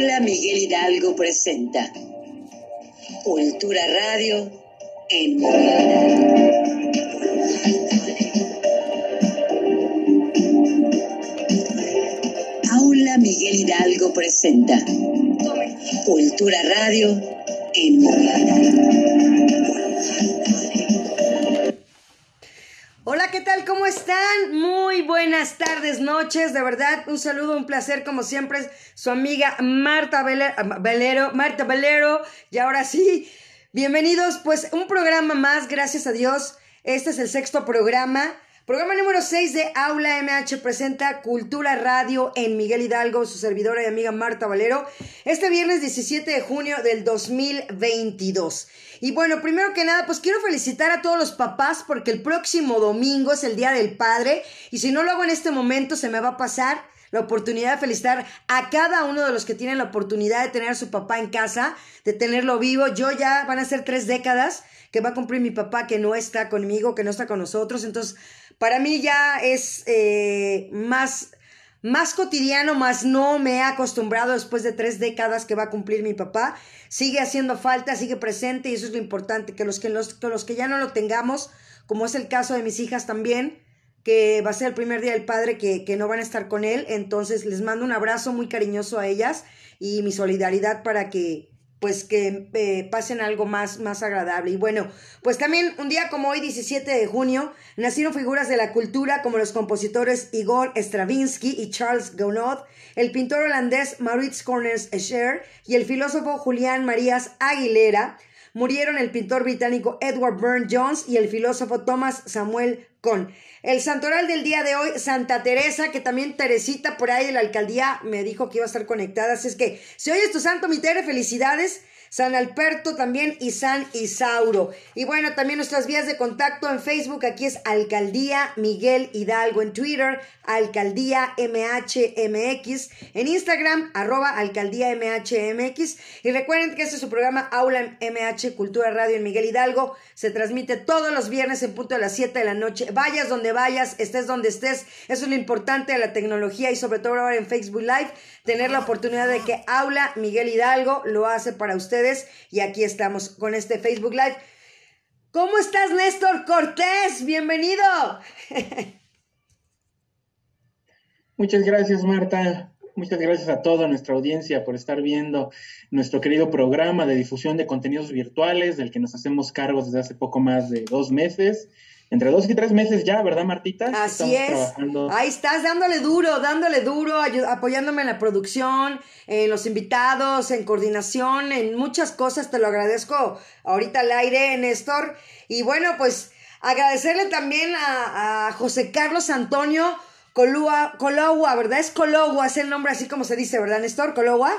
Aula Miguel Hidalgo presenta Cultura Radio en Aula Miguel Hidalgo presenta Cultura Radio en Muy buenas tardes, noches. De verdad, un saludo, un placer, como siempre, su amiga Marta Valero, Marta Valero. Y ahora sí, bienvenidos, pues un programa más, gracias a Dios. Este es el sexto programa. Programa número 6 de Aula MH presenta Cultura Radio en Miguel Hidalgo, su servidora y amiga Marta Valero, este viernes 17 de junio del 2022. Y bueno, primero que nada, pues quiero felicitar a todos los papás porque el próximo domingo es el Día del Padre y si no lo hago en este momento se me va a pasar la oportunidad de felicitar a cada uno de los que tienen la oportunidad de tener a su papá en casa, de tenerlo vivo. Yo ya van a ser tres décadas que va a cumplir mi papá que no está conmigo, que no está con nosotros. Entonces, para mí ya es eh, más, más cotidiano, más no me he acostumbrado después de tres décadas que va a cumplir mi papá. Sigue haciendo falta, sigue presente y eso es lo importante, que los que, los, que los que ya no lo tengamos, como es el caso de mis hijas también, que va a ser el primer día del padre que, que no van a estar con él. Entonces les mando un abrazo muy cariñoso a ellas y mi solidaridad para que pues que eh, pasen algo más, más agradable. Y bueno, pues también un día como hoy, 17 de junio, nacieron figuras de la cultura como los compositores Igor Stravinsky y Charles Gounod, el pintor holandés Maurits Corners Escher y el filósofo Julián Marías Aguilera. Murieron el pintor británico Edward Burne Jones y el filósofo Thomas Samuel Cohn. El santoral del día de hoy, Santa Teresa, que también Teresita por ahí de la alcaldía me dijo que iba a estar conectada. Así es que, si hoy es tu santo, mi Tere, felicidades. San Alberto también y San Isauro. Y bueno, también nuestras vías de contacto en Facebook, aquí es Alcaldía Miguel Hidalgo, en Twitter, Alcaldía MHMX, en Instagram, arroba Alcaldía MHMX. Y recuerden que este es su programa Aula MH Cultura Radio en Miguel Hidalgo. Se transmite todos los viernes en punto de las 7 de la noche. Vayas donde vayas, estés donde estés. Eso es lo importante de la tecnología y sobre todo ahora en Facebook Live, tener la oportunidad de que Aula Miguel Hidalgo lo hace para ustedes. Y aquí estamos con este Facebook Live. ¿Cómo estás, Néstor Cortés? Bienvenido. Muchas gracias, Marta. Muchas gracias a toda nuestra audiencia por estar viendo nuestro querido programa de difusión de contenidos virtuales, del que nos hacemos cargo desde hace poco más de dos meses. Entre dos y tres meses ya, ¿verdad, Martita? Así es. Ahí estás dándole duro, dándole duro, apoyándome en la producción, en los invitados, en coordinación, en muchas cosas. Te lo agradezco ahorita al aire, Néstor. Y bueno, pues agradecerle también a, a José Carlos Antonio Colua, Cologua, ¿verdad? Es Cologua, es el nombre así como se dice, ¿verdad, Néstor? Cologua.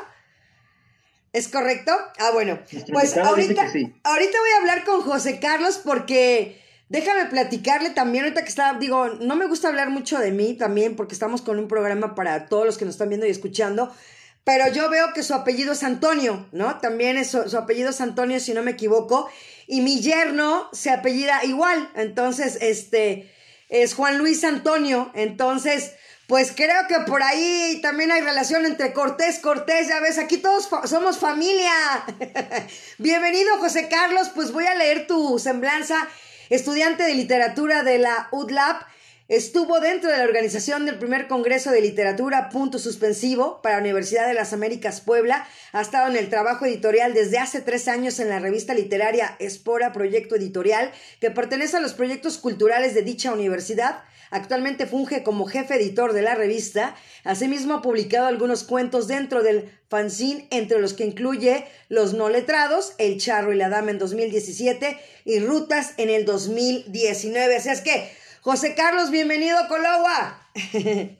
¿Es correcto? Ah, bueno. Pues ahorita, ahorita voy a hablar con José Carlos porque déjame platicarle también, ahorita que está, digo, no me gusta hablar mucho de mí también porque estamos con un programa para todos los que nos están viendo y escuchando, pero yo veo que su apellido es Antonio, ¿no? También es su apellido es Antonio, si no me equivoco, y mi yerno se apellida igual, entonces, este es Juan Luis Antonio. Entonces, pues creo que por ahí también hay relación entre Cortés, Cortés, ya ves, aquí todos somos familia. Bienvenido, José Carlos, pues voy a leer tu semblanza, estudiante de literatura de la UDLAP. Estuvo dentro de la organización del primer Congreso de Literatura, punto suspensivo, para la Universidad de las Américas Puebla. Ha estado en el trabajo editorial desde hace tres años en la revista literaria Espora Proyecto Editorial, que pertenece a los proyectos culturales de dicha universidad. Actualmente funge como jefe editor de la revista. Asimismo ha publicado algunos cuentos dentro del fanzine, entre los que incluye Los no letrados, El charro y la dama en 2017 y Rutas en el 2019. Así es que José Carlos, bienvenido a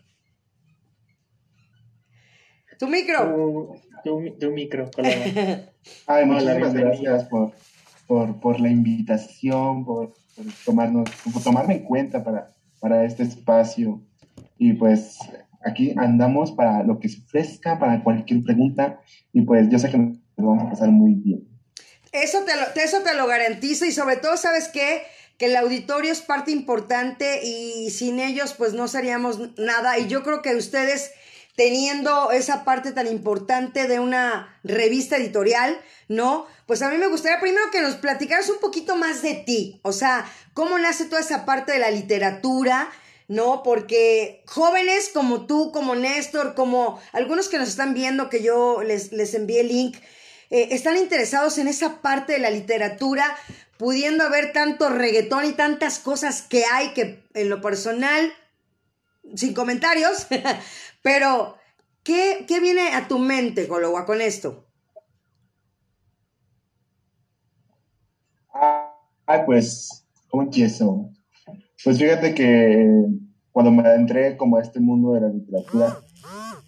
tu micro. Tu, micro, Ay, muchas gracias por, por, la invitación, por, tomarnos, por tomarme en cuenta para, para este espacio. Y pues aquí andamos para lo que se ofrezca, para cualquier pregunta. Y pues yo sé que nos vamos a pasar muy bien. Eso te lo, eso te lo garantizo y sobre todo, ¿sabes qué? que el auditorio es parte importante y sin ellos pues no seríamos nada. Y yo creo que ustedes teniendo esa parte tan importante de una revista editorial, ¿no? Pues a mí me gustaría primero que nos platicaras un poquito más de ti, o sea, cómo nace toda esa parte de la literatura, ¿no? Porque jóvenes como tú, como Néstor, como algunos que nos están viendo, que yo les, les envié el link, eh, están interesados en esa parte de la literatura, pudiendo haber tanto reggaetón y tantas cosas que hay que en lo personal, sin comentarios, pero ¿qué, qué viene a tu mente, Golowa, con esto? Ah, pues, ¿cómo empiezo? Pues fíjate que cuando me adentré como a este mundo de la literatura,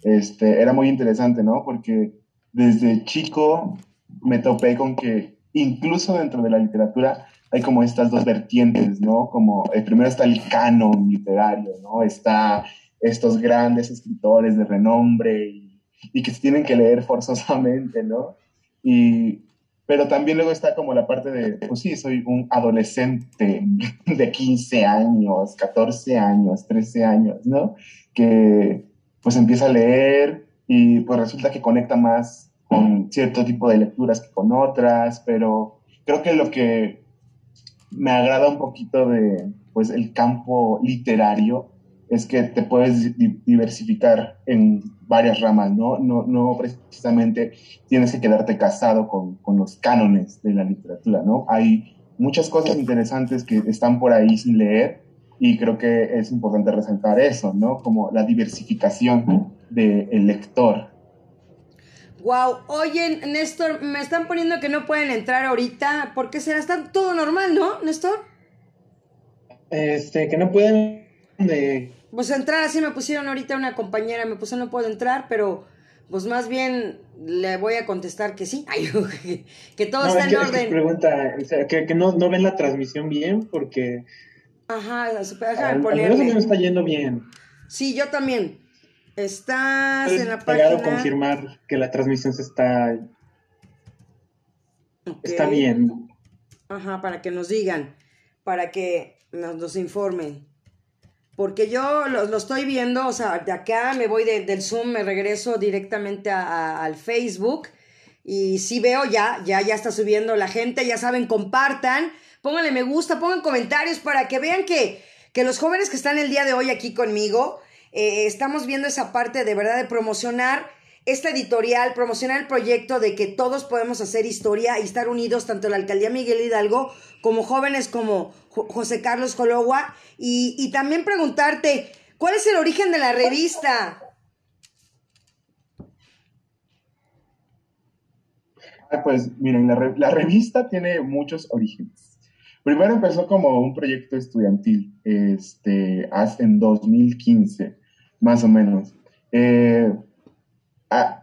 este, era muy interesante, ¿no? Porque desde chico me topé con que incluso dentro de la literatura hay como estas dos vertientes, ¿no? Como el primero está el canon literario, ¿no? Está estos grandes escritores de renombre y, y que se tienen que leer forzosamente, ¿no? Y pero también luego está como la parte de, pues sí, soy un adolescente de 15 años, 14 años, 13 años, ¿no? Que pues empieza a leer y pues resulta que conecta más con cierto tipo de lecturas que con otras, pero creo que lo que me agrada un poquito de pues el campo literario es que te puedes diversificar en varias ramas, ¿no? No, no precisamente tienes que quedarte casado con, con, los cánones de la literatura, ¿no? Hay muchas cosas interesantes que están por ahí sin leer y creo que es importante resaltar eso, ¿no? Como la diversificación del lector. Wow, oye, Néstor, me están poniendo que no pueden entrar ahorita. ¿Por qué será? Está todo normal, ¿no, Néstor? Este, que no pueden de pues entrar así me pusieron ahorita una compañera, me puso no puedo entrar, pero pues más bien le voy a contestar que sí, que todo está en orden. pregunta, o sea, que, no, no, ven la transmisión bien porque... Ajá, déjame ponerle. no está yendo bien. Sí, yo también. Estás en la página... confirmar que la transmisión se está... Está bien. Ajá, para que nos digan, para que nos, nos informen. Porque yo lo, estoy viendo, o sea, de acá me voy del Zoom, me regreso directamente al Facebook y sí veo ya, ya, ya está subiendo la gente, ya saben, compartan, pónganle me gusta, pongan comentarios para que vean que, que los jóvenes que están el día de hoy aquí conmigo, eh, estamos viendo esa parte de verdad de promocionar esta editorial, promocionar el proyecto de que todos podemos hacer historia y estar unidos, tanto la alcaldía Miguel Hidalgo como jóvenes como José Carlos Cologua, y, también preguntarte, ¿cuál es el origen de la revista? Ah, pues miren, la, la, revista tiene muchos orígenes. Primero empezó como un proyecto estudiantil, este, en 2015, más o menos. Eh,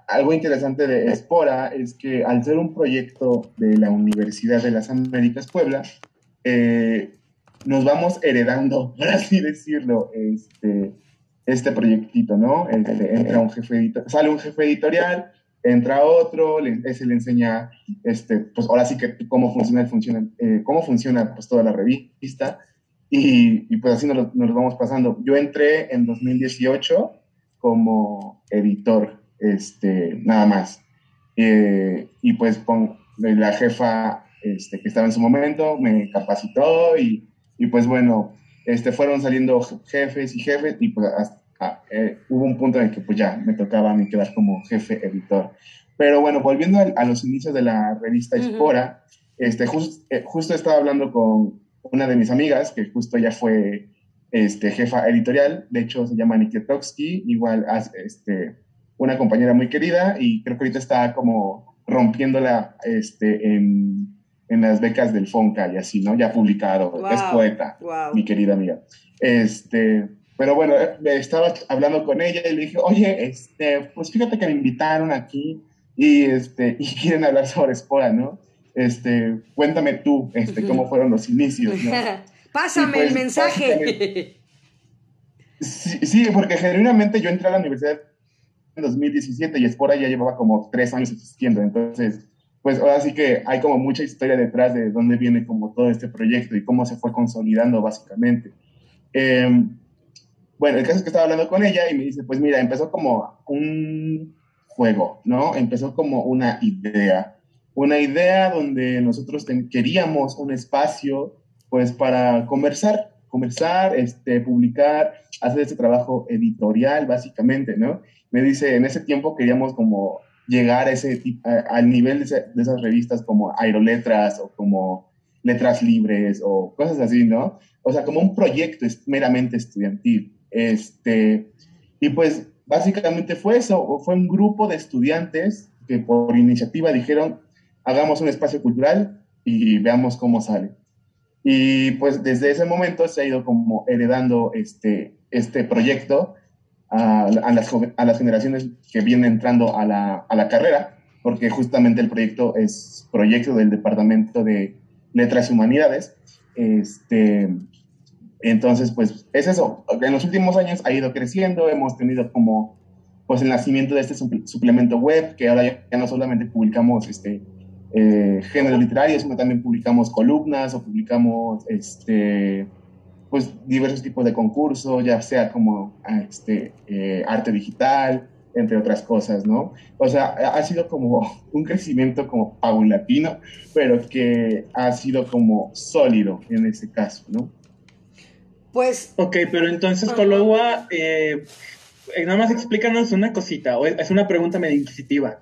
algo interesante de Espora es que al ser un proyecto de la Universidad de las Américas Puebla, eh, nos vamos heredando, por así decirlo, este, este proyectito, ¿no? Este, entra un jefe sale un jefe editorial, entra otro, le, ese le enseña, este, pues ahora sí que cómo funciona, funciona eh, cómo funciona pues toda la revista y, y pues así nos nos lo vamos pasando. Yo entré en 2018 como editor este, nada más. Eh, y pues con la jefa este, que estaba en su momento me capacitó y, y, pues bueno, este, fueron saliendo jefes y jefes y pues hasta, eh, hubo un punto en el que pues ya me tocaba a mí quedar como jefe editor. Pero bueno, volviendo a, los inicios de la revista Espora, este, eh, justo estaba hablando con una de mis amigas, que justo ella fue este, jefa editorial, de hecho se llama Nikitowski, igual este, una compañera muy querida y creo que ahorita está como rompiéndola este, en, en las becas del FONCA y así, ¿no? Ya publicado, es poeta, mi querida amiga. Este, pero bueno, eh, estaba hablando con ella y le dije, oye, este, pues fíjate que me invitaron aquí y, este, y quieren hablar sobre Espora, ¿no? Este, cuéntame tú, este, cómo fueron los inicios, ¿no? Pásame el pues, mensaje. Sí, sí, porque genuinamente yo entré a la universidad 2017 y Espora ya llevaba como tres años existiendo. Entonces, pues ahora sí que hay como mucha historia detrás de dónde viene como todo este proyecto y cómo se fue consolidando básicamente. Em, bueno, el caso es que estaba hablando con ella y me dice, pues mira, empezó como un juego, ¿no? Empezó como una idea, una idea donde nosotros queríamos un espacio, pues, para conversar, conversar, este, publicar, hacer este trabajo editorial, básicamente, ¿no? Me dice, en ese tiempo queríamos como llegar ese, al nivel de, de esas revistas como Aeroletras o como Letras Libres o cosas así, ¿no? O sea, como un proyecto meramente estudiantil. Este, y pues básicamente fue eso, fue un grupo de estudiantes que por iniciativa dijeron, hagamos un espacio cultural y veamos cómo sale. Y pues desde ese momento se ha ido como heredando este, este proyecto a, a, las, a las generaciones que vienen entrando a la, a la carrera, porque justamente el proyecto es proyecto del Departamento de Letras y Humanidades. Este, entonces, pues es eso. En los últimos años ha ido creciendo, hemos tenido como pues el nacimiento de este suplemento web, que ahora ya, no solamente publicamos este, eh, género literario, sino también publicamos columnas o publicamos este, pues diversos tipos de concursos, ya sea como este, eh, arte digital, entre otras cosas, ¿no? O sea, ha sido como un crecimiento como paulatino, pero que ha sido como sólido en ese caso, ¿no? Pues... Ok, pero entonces, Cologua, eh, eh, nada más explícanos una cosita, o es una pregunta medio inquisitiva.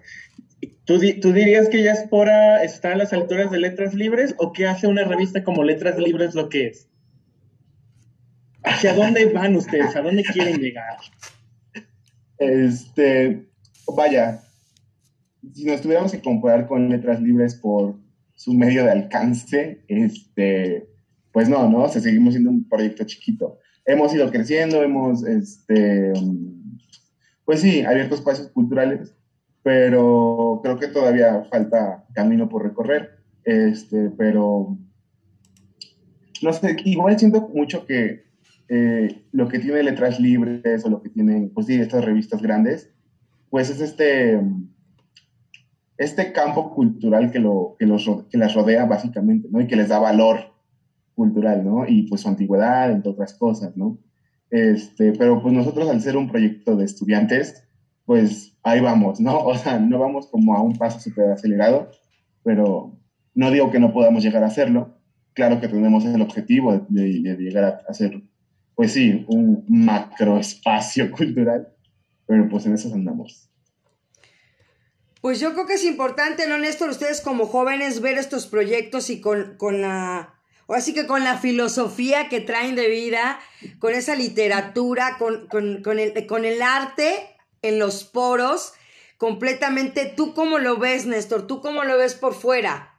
¿Tú, ¿Tú, dirías que Yaspora está a las alturas de Letras Libres o que hace una revista como Letras Libres lo que es? ¿Hacia dónde van ustedes? ¿A dónde quieren llegar? Este, vaya, si nos tuviéramos que comparar con Letras Libres por su medio de alcance, este, pues no, ¿no? Seguimos siendo un proyecto chiquito. Hemos ido creciendo, hemos, este, pues sí, abierto espacios culturales, pero creo que todavía falta camino por recorrer. Este, pero no sé, igual siento mucho que eh, lo que tiene letras libres o lo que tienen, pues sí, estas revistas grandes, pues es este, este campo cultural que, lo, que, los, que las rodea básicamente, ¿no? Y que les da valor cultural, ¿no? Y pues su antigüedad, entre otras cosas, ¿no? Este, pero pues nosotros al ser un proyecto de estudiantes, pues ahí vamos, ¿no? O sea, no vamos como a un paso súper acelerado, pero no digo que no podamos llegar a hacerlo. Claro que tenemos el objetivo de, llegar a hacer, pues sí, un macro espacio cultural, pero pues en eso andamos. Pues yo creo que es importante, ¿no, Néstor? Ustedes como jóvenes ver estos proyectos y con, con la Así que con la filosofía que traen de vida, con esa literatura, con, el, con el arte en los poros, completamente, ¿tú cómo lo ves, Néstor? ¿Tú cómo lo ves por fuera?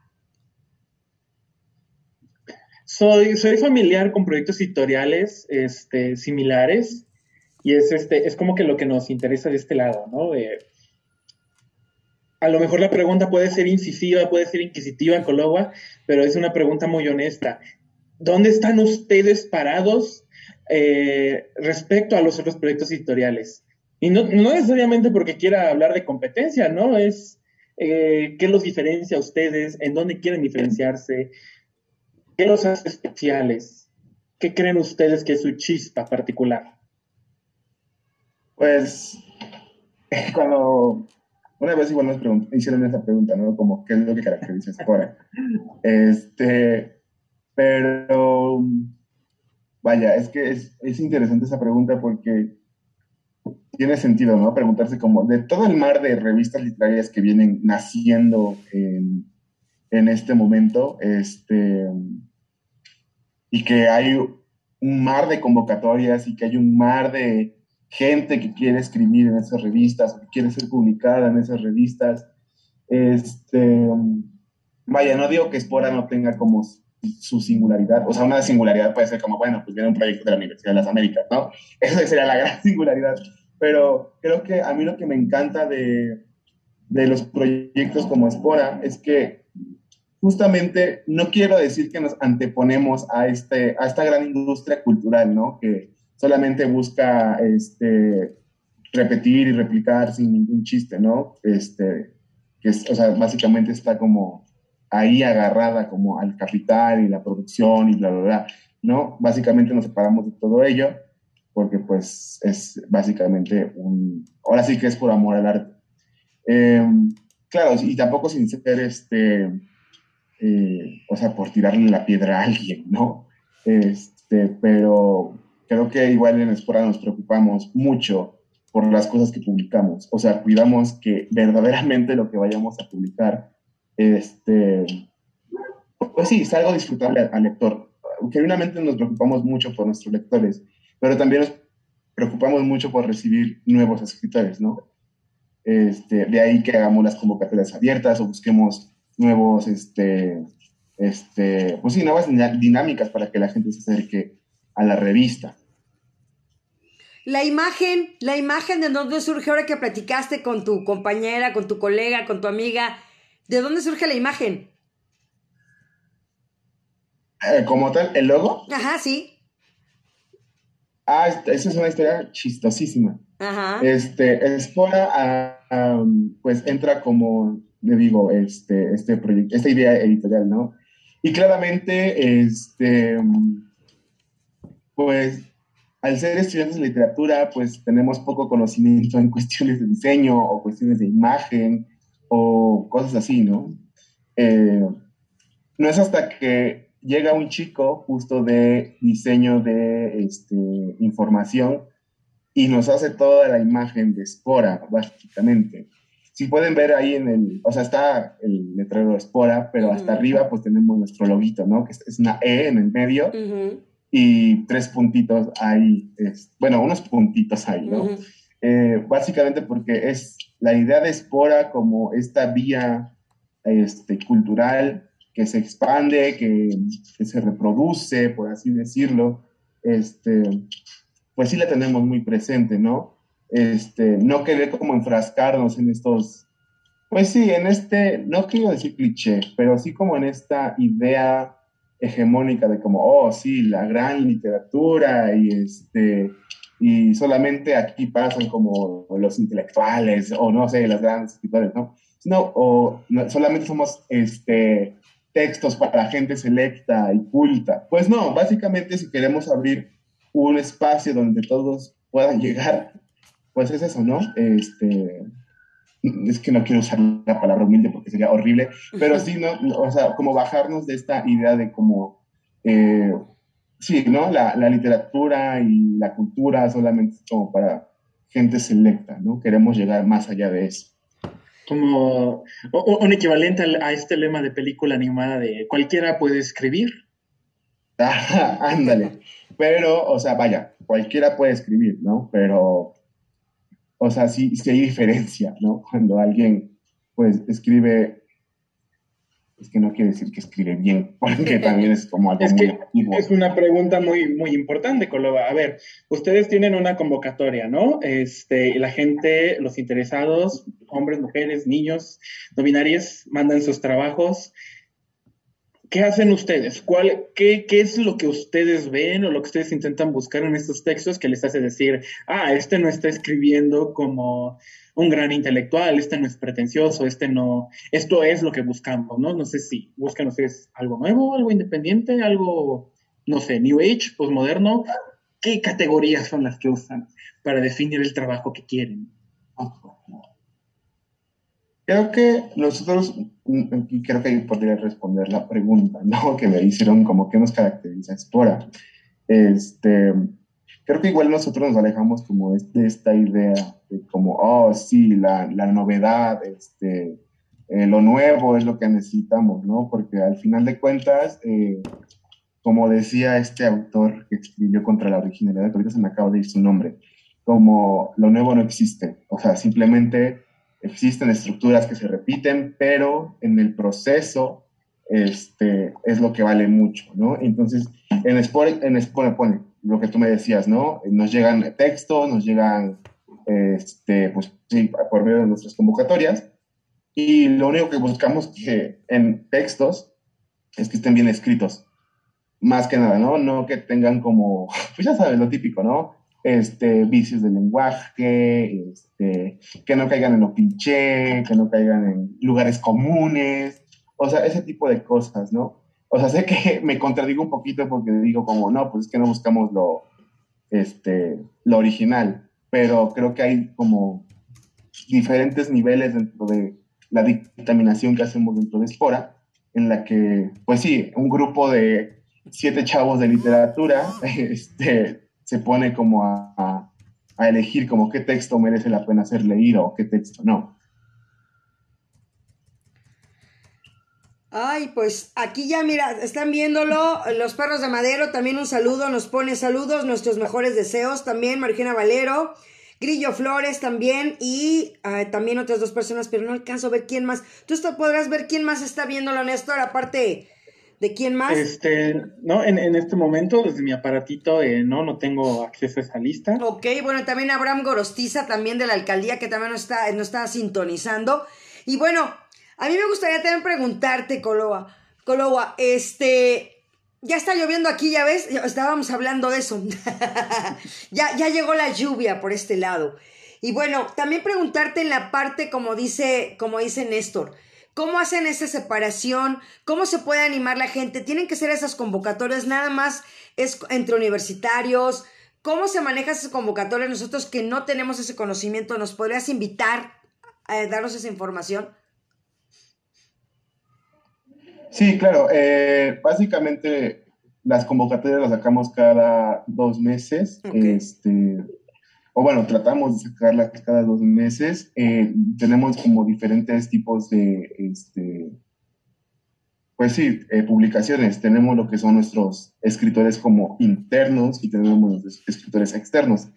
Soy, soy familiar con proyectos editoriales este, similares y es, este, es como que lo que nos interesa de este lado, ¿no? a lo mejor la pregunta puede ser incisiva, puede ser inquisitiva, Cologua, pero es una pregunta muy honesta. ¿Dónde están ustedes parados eh, respecto a los otros proyectos editoriales? Y no, necesariamente porque quiera hablar de competencia, ¿no? Es eh, qué los diferencia a ustedes, en dónde quieren diferenciarse, qué los hace especiales, qué creen ustedes que es su chispa particular. Pues cuando una vez igual nos hicieron esa pregunta, ¿no? Como, ¿qué es lo que caracteriza a Spora? este, pero, vaya, es que es, es, interesante esa pregunta porque tiene sentido, ¿no? Preguntarse como, de todo el mar de revistas literarias que vienen naciendo en, en este momento, este, y que hay un mar de convocatorias y que hay un mar de gente que quiere escribir en esas revistas, que quiere ser publicada en esas revistas. Este, vaya, no digo que Espora no tenga como su singularidad, o sea, una singularidad puede ser como, bueno, pues viene un proyecto de la Universidad de las Américas, ¿no? Esa sería la gran singularidad. Pero creo que a mí lo que me encanta de, de los proyectos como Espora es que justamente no quiero decir que nos anteponemos a, este, a esta gran industria cultural, ¿no? Que, solamente busca este, repetir y replicar sin ningún chiste, ¿no? Este, que o sea, básicamente está como ahí agarrada como al capital y la producción y bla, bla, bla, ¿no? Básicamente nos separamos de todo ello porque pues es básicamente un, ahora sí que es por amor al arte. Em, claro, y tampoco sin ser este, eh, o sea, por tirarle la piedra a alguien, ¿no? Este, pero creo que igual en Espora nos preocupamos mucho por las cosas que publicamos, o sea, cuidamos que verdaderamente lo que vayamos a publicar, este, pues sí, salga disfrutable al lector. Genuinamente nos preocupamos mucho por nuestros lectores, pero también nos preocupamos mucho por recibir nuevos escritores, ¿no? Este, de ahí que hagamos las convocatorias abiertas o busquemos nuevos, este, este, pues sí, nuevas dinámicas para que la gente se acerque a la revista. La imagen, la imagen de dónde surge ahora que platicaste con tu compañera, con tu colega, con tu amiga, ¿de dónde surge la imagen? Eh, como tal, el logo. Ajá, sí. Ah, esa es una historia chistosísima. Ajá. Este, Espora, pues entra como, le digo, este, este proyecto, esta idea editorial, ¿no? Y claramente, este, pues, al ser estudiantes de literatura, pues tenemos poco conocimiento en cuestiones de diseño o cuestiones de imagen o cosas así, ¿no? Eh, no es hasta que llega un chico justo de diseño de este, información y nos hace toda la imagen de Spora, básicamente. Si pueden ver ahí en el, o sea, está el letrero de Spora, pero hasta arriba pues tenemos nuestro loguito, ¿no? Que es una E en el medio y tres puntitos ahí, es, bueno, unos puntitos ahí, ¿no? Eh, básicamente porque es la idea de Spora como esta vía este, cultural que se expande, que, se reproduce, por así decirlo, este, pues sí la tenemos muy presente, ¿no? Este, no querer como enfrascarnos en estos, pues sí, en este, no quiero decir cliché, pero sí como en esta idea hegemónica de como, oh, sí, la gran literatura y este, y solamente aquí pasan como los intelectuales o no sé, las grandes escritores, ¿no? No, o solamente somos este, textos para gente selecta y culta. Pues no, básicamente si queremos abrir un espacio donde todos puedan llegar, pues es eso, ¿no? Este, es que no quiero usar la palabra humilde porque sería horrible, pero sí, ¿no? O sea, como bajarnos de esta idea de como, eh, sí, ¿no? La, la, literatura y la cultura solamente como para gente selecta, ¿no? Queremos llegar más allá de eso como un equivalente a este lema de película animada de cualquiera puede escribir. Ándale. Pero, o sea, vaya, cualquiera puede escribir, ¿no? Pero, o sea, sí, sí hay diferencia, ¿no? Cuando alguien, pues, escribe es que no quiere decir que escribe bien, porque también es como algo es que Es una pregunta muy, muy importante, Coloba. A ver, ustedes tienen una convocatoria, ¿no? Este, la gente, los interesados, hombres, mujeres, niños, no binarios, mandan sus trabajos. ¿Qué hacen ustedes? ¿Cuál, qué, ¿Qué es lo que ustedes ven o lo que ustedes intentan buscar en estos textos que les hace decir, ah, este no está escribiendo como un gran intelectual, este no es pretencioso, este no, esto es lo que buscamos, ¿no? No sé si buscan ustedes algo nuevo, algo independiente, algo, no sé, New Age, postmoderno, ¿qué categorías son las que usan para definir el trabajo que quieren? Creo que nosotros, y creo que ahí podría responder la pregunta, ¿no? Que me hicieron como que nos caracteriza Espora. Este, creo que igual nosotros nos alejamos como de esta idea de como, oh, sí, la, la novedad, este, eh, lo nuevo es lo que necesitamos, ¿no? Porque al final de cuentas, eh, como decía este autor que escribió contra la originalidad, que ahorita se me acaba de ir su nombre, como lo nuevo no existe, o sea, simplemente existen estructuras que se repiten, pero en el proceso este, es lo que vale mucho, ¿no? Entonces, en Sport, en Sport pone, lo que tú me decías, ¿no? Nos llegan textos, nos llegan, este, pues sí, por medio de nuestras convocatorias, y lo único que buscamos que en textos es que estén bien escritos, más que nada, ¿no? No que tengan como, pues ya sabes, lo típico, ¿no? Este, vicios del lenguaje, este, que no caigan en lo cliché, que no caigan en lugares comunes, o sea, ese tipo de cosas, ¿no? O sea, sé que me contradigo un poquito porque digo como, no, pues es que no buscamos lo, este, lo original, pero creo que hay como diferentes niveles dentro de la dictaminación que hacemos dentro de Espora, en la que, pues sí, un grupo de siete chavos de literatura este, se pone como a, a elegir como qué texto merece la pena ser leído o qué texto no. Ay, pues aquí ya mira, están viéndolo, los perros de madero, también un saludo, nos pone saludos, nuestros mejores deseos, también Margina Valero, Grillo Flores también y ah, también otras dos personas, pero no alcanzo a ver quién más. Tú podrás ver quién más está viéndolo, Néstor, aparte de quién más. Este, no, en, en este momento, desde mi aparatito, eh, no, no tengo acceso a esa lista. Ok, bueno, también Abraham Gorostiza, también de la alcaldía, que también nos está, nos está sintonizando. Y bueno, a mí me gustaría también preguntarte, Coloa, Coloa, este, ya está lloviendo aquí, ya ves, estábamos hablando de eso. ya, ya llegó la lluvia por este lado. Y bueno, también preguntarte en la parte, como dice, como dice Néstor, ¿cómo hacen esa separación? ¿Cómo se puede animar la gente? ¿Tienen que ser esas convocatorias? Nada más es entre universitarios. ¿Cómo se maneja esas convocatorias? Nosotros que no tenemos ese conocimiento, ¿nos podrías invitar a darnos esa información? Sí, claro. Eh, básicamente las convocatorias las sacamos cada dos meses. Este, o bueno, tratamos de sacarlas cada dos meses. Eh, tenemos como diferentes tipos de, este, pues sí, eh, publicaciones. Tenemos lo que son nuestros escritores como internos y tenemos los escritores externos.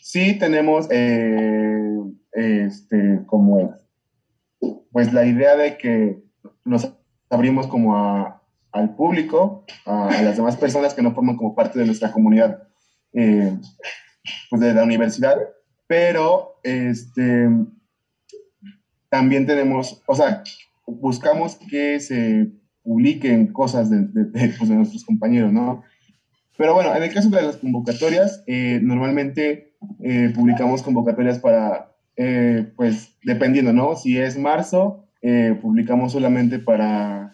sí tenemos este, como, pues la idea de que nos abrimos como al público, a, las demás personas que no forman como parte de nuestra comunidad eh, pues de la universidad, pero este, también tenemos, o sea, buscamos que se publiquen cosas de, pues nuestros compañeros, ¿no? Pero bueno, en el caso de las convocatorias, eh, normalmente eh, publicamos convocatorias para, pues, dependiendo, ¿no? Si es marzo, eh, publicamos solamente para,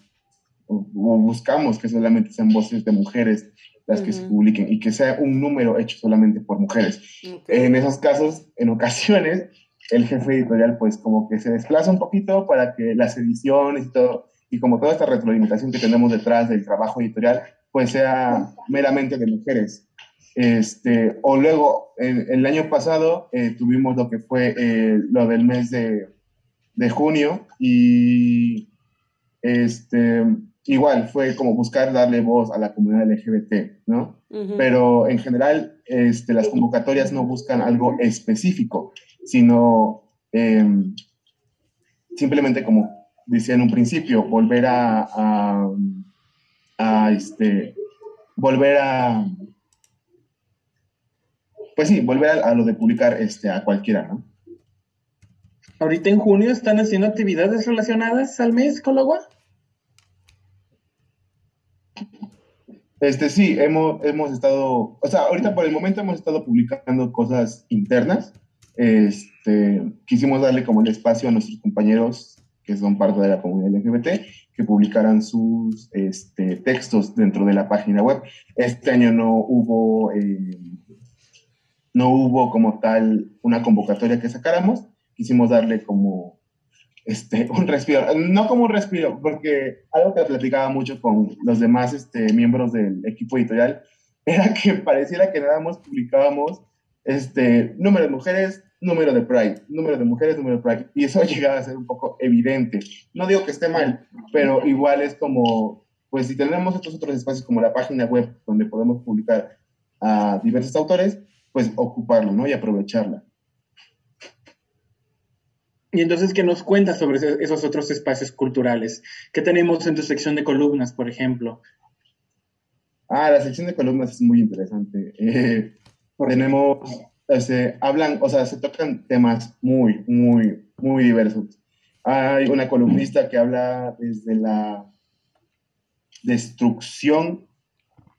o, buscamos que solamente sean voces de mujeres las que se publiquen y que sea un número hecho solamente por mujeres. En esos casos, en ocasiones, el jefe editorial pues como que se desplaza un poquito para que las ediciones y todo, y como toda esta retroalimentación que tenemos detrás del trabajo editorial, pues sea meramente de mujeres. Este, o luego, el, año pasado eh, tuvimos lo que fue eh, lo del mes de de junio y este, igual fue como buscar darle voz a la comunidad LGBT, ¿no? Pero en general este, las convocatorias no buscan algo específico, sino em, simplemente como decía en un principio, volver a, a, este, volver a, pues sí, volver a, a, lo de publicar este, a cualquiera, ¿no? Ahorita en junio están haciendo actividades relacionadas al mes con Este sí, hemos, hemos estado, o sea, ahorita por el momento hemos estado publicando cosas internas. Este, quisimos darle como el espacio a nuestros compañeros que son parte de la comunidad LGBT que publicaran sus este, textos dentro de la página web. Este año no hubo, eh, no hubo como tal una convocatoria que sacáramos, quisimos darle como este, un respiro, no como un respiro, porque algo que platicaba mucho con los demás este, miembros del equipo editorial era que pareciera que nada más publicábamos este, número de mujeres, número de Pride, número de mujeres, número de Pride, y eso llegaba a ser un poco evidente. No digo que esté mal, pero igual es como, pues si tenemos estos otros espacios como la página web donde podemos publicar a diversos autores, pues ocuparlo, ¿no? Y aprovecharla. Y entonces, ¿qué nos cuentas sobre esos otros espacios culturales? ¿Qué tenemos en tu sección de columnas, por ejemplo? Ah, la sección de columnas es muy interesante. Eh, tenemos, este, hablan, o sea, se tocan temas muy, muy, muy diversos. Hay una columnista que habla desde la destrucción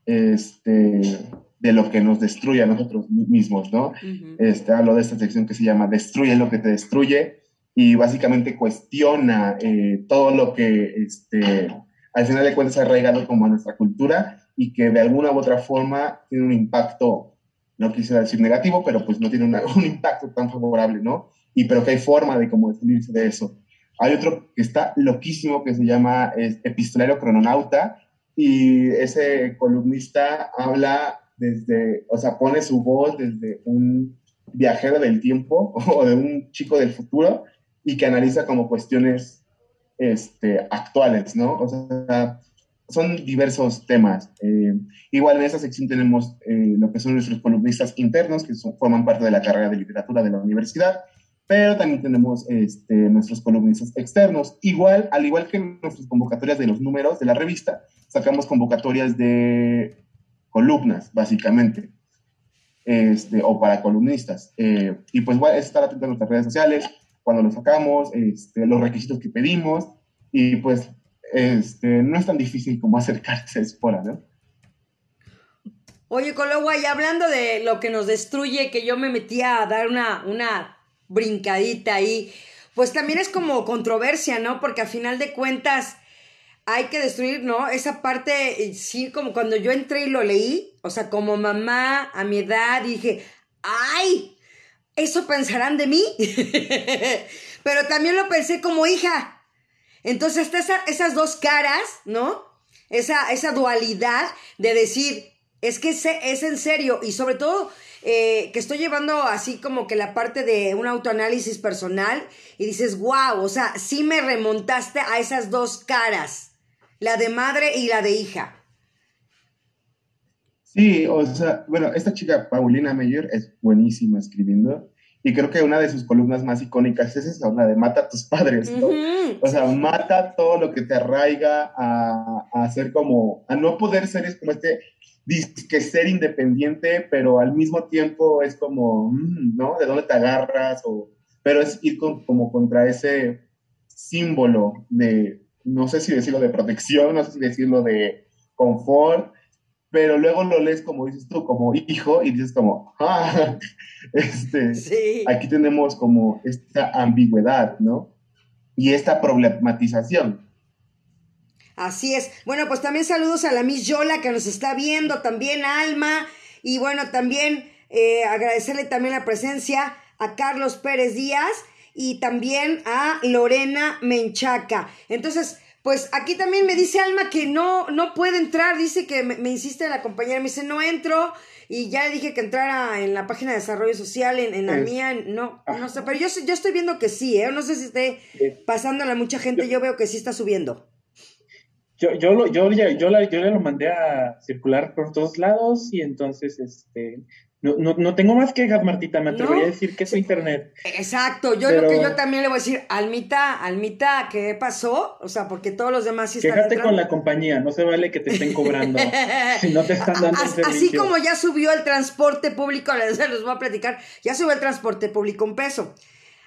este, de lo que nos destruye a nosotros mismos, ¿no? este, hablo de esta sección que se llama Destruye lo que te destruye y básicamente cuestiona eh, todo lo que este, al final de cuentas ha arraigado como a nuestra cultura y que de alguna u otra forma tiene un impacto, no quisiera decir negativo, pero pues no tiene un impacto tan favorable, ¿no? Y pero que hay forma de cómo definirse de eso. Hay otro que está loquísimo que se llama Epistolero Crononauta y ese columnista habla desde, o sea, pone su voz desde un viajero del tiempo o de un chico del futuro y que analiza como cuestiones este, actuales, ¿no? O sea, son diversos temas. Eh, igual en esa sección tenemos eh, lo que son nuestros columnistas internos, que forman parte de la carrera de literatura de la universidad, pero también tenemos este, nuestros columnistas externos. Igual, al igual que nuestras convocatorias de los números de la revista, sacamos convocatorias de columnas, básicamente, este, o para columnistas. Eh, y pues bueno, estar atento a nuestras redes sociales, cuando lo sacamos, este, los requisitos que pedimos, y pues este, no es tan difícil como acercarse a Espora, ¿no? Oye, Cologua, y hablando de lo que nos destruye, que yo me metía a dar una, una brincadita ahí, pues también es como controversia, ¿no? Porque a final de cuentas hay que destruir, ¿no? Esa parte, eh, sí, como cuando yo entré y lo leí, o sea, como mamá a mi edad, dije, ¡ay! Eso pensarán de mí. Pero también lo pensé como hija. Entonces, está esas dos caras, ¿no? Esa, esa dualidad de decir, es que es, es en serio y sobre todo eh, que estoy llevando así como que la parte de un autoanálisis personal y dices, wow, o sea, sí me remontaste a esas dos caras, la de madre y la de hija. Sí, o sea, bueno, esta chica Paulina Meyer es buenísima escribiendo y creo que una de sus columnas más icónicas es esa, la de mata a tus padres, ¿no? O sea, mata todo lo que te arraiga a, a ser como, a no poder ser, es como este, que ser independiente, pero al mismo tiempo es como, mm, ¿no? ¿De dónde te agarras? O, pero es ir como contra ese símbolo de, no sé si decirlo de protección, no sé si decirlo de confort, pero luego lo lees como dices tú, como hijo, y dices como, ah, este, aquí tenemos como esta ambigüedad, ¿no? Y esta problematización. Así es. Bueno, pues también saludos a la Miss Yola que nos está viendo, también Alma, y bueno, también eh, agradecerle también la presencia a Carlos Pérez Díaz y también a Lorena Menchaca. Entonces, pues aquí también me dice Alma que no, no puede entrar, dice que me, insiste la compañera, me dice no entro y ya le dije que entrara en la página de desarrollo social, en, la mía, no, no sé, pero yo, yo estoy viendo que sí, ¿eh? no sé si esté pasándole a mucha gente, yo, veo que sí está subiendo. Yo, yo, lo, yo, yo, yo, yo le lo mandé a circular por todos lados y entonces este no, no, no, tengo más quejas, Martita, me atrevería a decir que es internet. Exacto, yo lo que yo también le voy a decir, Almita, Almita, ¿qué pasó? O sea, porque todos los demás sí están Quéjate con la compañía, no se vale que te estén cobrando si no te están dando Así, así como ya subió el transporte público, les, les voy a platicar, ya subió el transporte público un peso.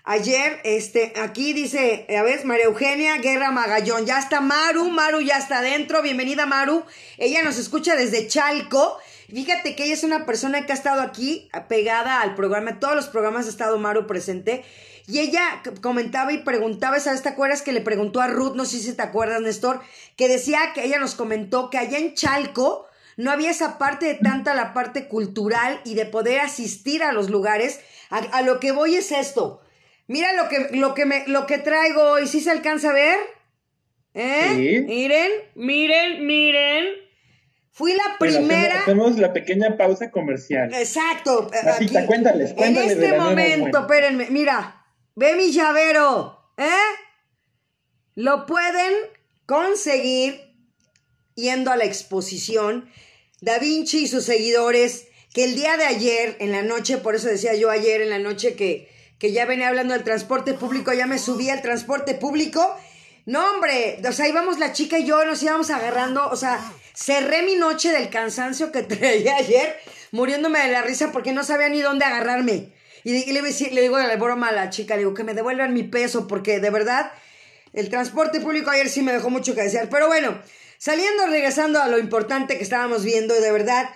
Ayer, este, aquí dice, a ver, María Eugenia Guerra Magallón, ya está Maru, Maru ya está adentro, bienvenida Maru, ella nos escucha desde Chalco, Fíjate que ella es una persona que ha estado aquí pegada al programa, todos los programas ha estado Maru presente. Y ella comentaba y preguntaba, ¿sabes? ¿Te acuerdas que le preguntó a Ruth, no sé si te acuerdas, Néstor, que decía que ella nos comentó que allá en Chalco no había esa parte de tanta la parte cultural y de poder asistir a los lugares. A, lo que voy es esto. Mira lo que, lo que, me, lo que traigo hoy, ¿sí se alcanza a ver? ¿Eh? Miren, miren, miren. Fui la primera. hacemos, la pequeña pausa comercial. Exacto. Cuéntales, cuéntales. En este momento, espérenme, mira, ve mi llavero, ¿eh? Lo pueden conseguir yendo a la exposición Da Vinci y sus seguidores, que el día de ayer, en la noche, por eso decía yo ayer en la noche que, que ya venía hablando del transporte público, ya me subí al transporte público. No, hombre, o sea, íbamos la chica y yo, nos íbamos agarrando, o sea, Cerré mi noche del cansancio que traía ayer, muriéndome de la risa porque no sabía ni dónde agarrarme. Y, le, le, digo la broma a la chica, le digo que me devuelvan mi peso porque de verdad el transporte público ayer sí me dejó mucho que desear. Pero bueno, saliendo, regresando a lo importante que estábamos viendo, de verdad,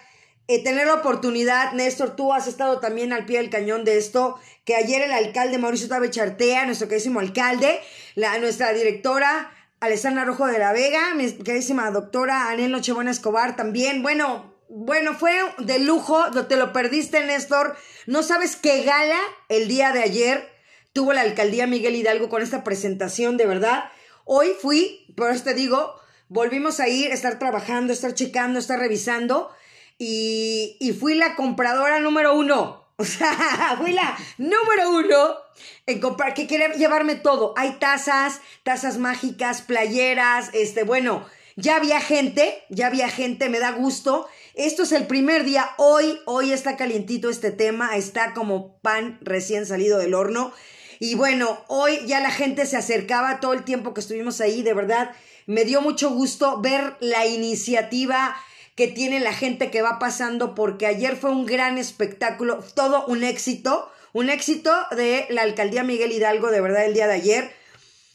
eh, tener la oportunidad, Néstor, tú has estado también al pie del cañón de esto, que ayer el alcalde Mauricio Tabe Chartea, nuestro queridísimo alcalde, la, nuestra directora Alessandra Rojo de la Vega, mi queridísima doctora Anel Nochebuena Escobar también. Bueno, bueno, fue de lujo, te lo perdiste, Néstor. No sabes qué gala el día de ayer tuvo la alcaldía Miguel Hidalgo con esta presentación, de verdad. Hoy fui, por eso te digo, volvimos a ir, estar trabajando, estar checando, estar revisando y, y fui la compradora número uno. O sea, fui la número uno en comprar, que quiere llevarme todo. Hay tazas, tazas mágicas, playeras, este, bueno, ya había gente, ya había gente, me da gusto. Esto es el primer día, hoy, hoy está calientito este tema, está como pan recién salido del horno. Y bueno, hoy ya la gente se acercaba todo el tiempo que estuvimos ahí, de verdad, me dio mucho gusto ver la iniciativa que tiene la gente que va pasando, porque ayer fue un gran espectáculo, todo un éxito, un éxito de la alcaldía Miguel Hidalgo, de verdad, el día de ayer.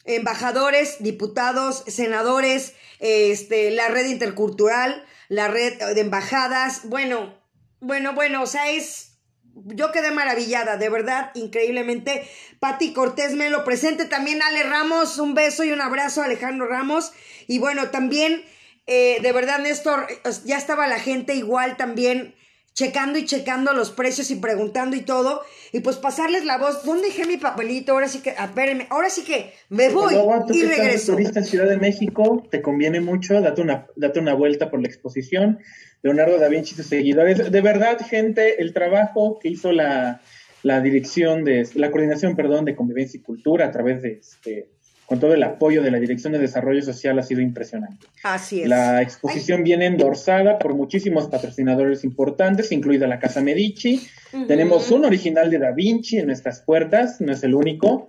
Embajadores, diputados, senadores, este, la red intercultural, la red de embajadas. Bueno, bueno, bueno, o sea, es. Yo quedé maravillada, de verdad, increíblemente. Pati Cortés me lo presente, también Ale Ramos, un beso y un abrazo a Alejandro Ramos. Y bueno, también, eh, de verdad, Néstor, ya estaba la gente igual también checando y checando los precios y preguntando y todo, y pues pasarles la voz, ¿dónde dejé mi papelito? Ahora sí que, espérenme, ahora sí que me voy y regreso. turista en Ciudad de México, te conviene mucho, date una, date una vuelta por la exposición, Leonardo da Vinci y sus seguidores, de verdad, gente, el trabajo que hizo la, la dirección de, la coordinación, perdón, de convivencia y cultura a través de este con todo el apoyo de la Dirección de Desarrollo Social ha sido impresionante. Así es. La exposición viene endorsada por muchísimos patrocinadores importantes, incluida la Casa Medici. Tenemos un original de Da Vinci en nuestras puertas, no es el único.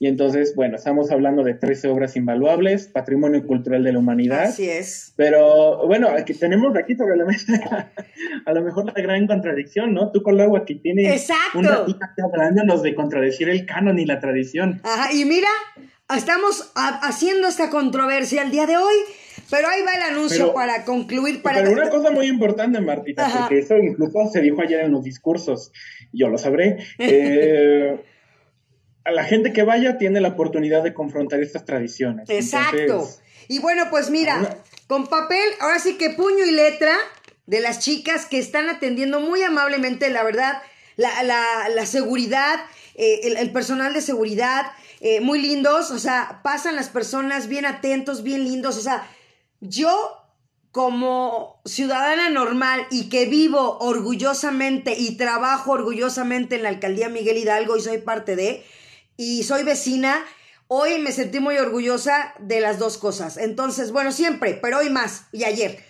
Y entonces, bueno, estamos hablando de 13 obras invaluables, patrimonio cultural de la humanidad. Así es. Pero bueno, aquí tenemos aquí sobre la mesa a lo mejor la gran contradicción, ¿no? Tú con lo aquí tienes un ratito hablándonos de contradecir el canon y la tradición. Ajá, y mira, Estamos haciendo esta controversia el día de hoy, pero ahí va el anuncio para concluir. Para... Pero una cosa muy importante, Martita, porque eso incluso se dijo ayer en los discursos, yo lo sabré. Eh, a la gente que vaya tiene la oportunidad de confrontar estas tradiciones. Exacto. y bueno, pues mira, con papel, ahora sí que puño y letra de las chicas que están atendiendo muy amablemente, la verdad, la, seguridad, eh, el personal de seguridad, eh, muy lindos, o sea, pasan las personas bien atentos, bien lindos, o sea, yo como ciudadana normal y que vivo orgullosamente y trabajo orgullosamente en la alcaldía Miguel Hidalgo y soy parte de, y soy vecina, hoy me sentí muy orgullosa de las dos cosas. Entonces, bueno, siempre, pero hoy más y ayer.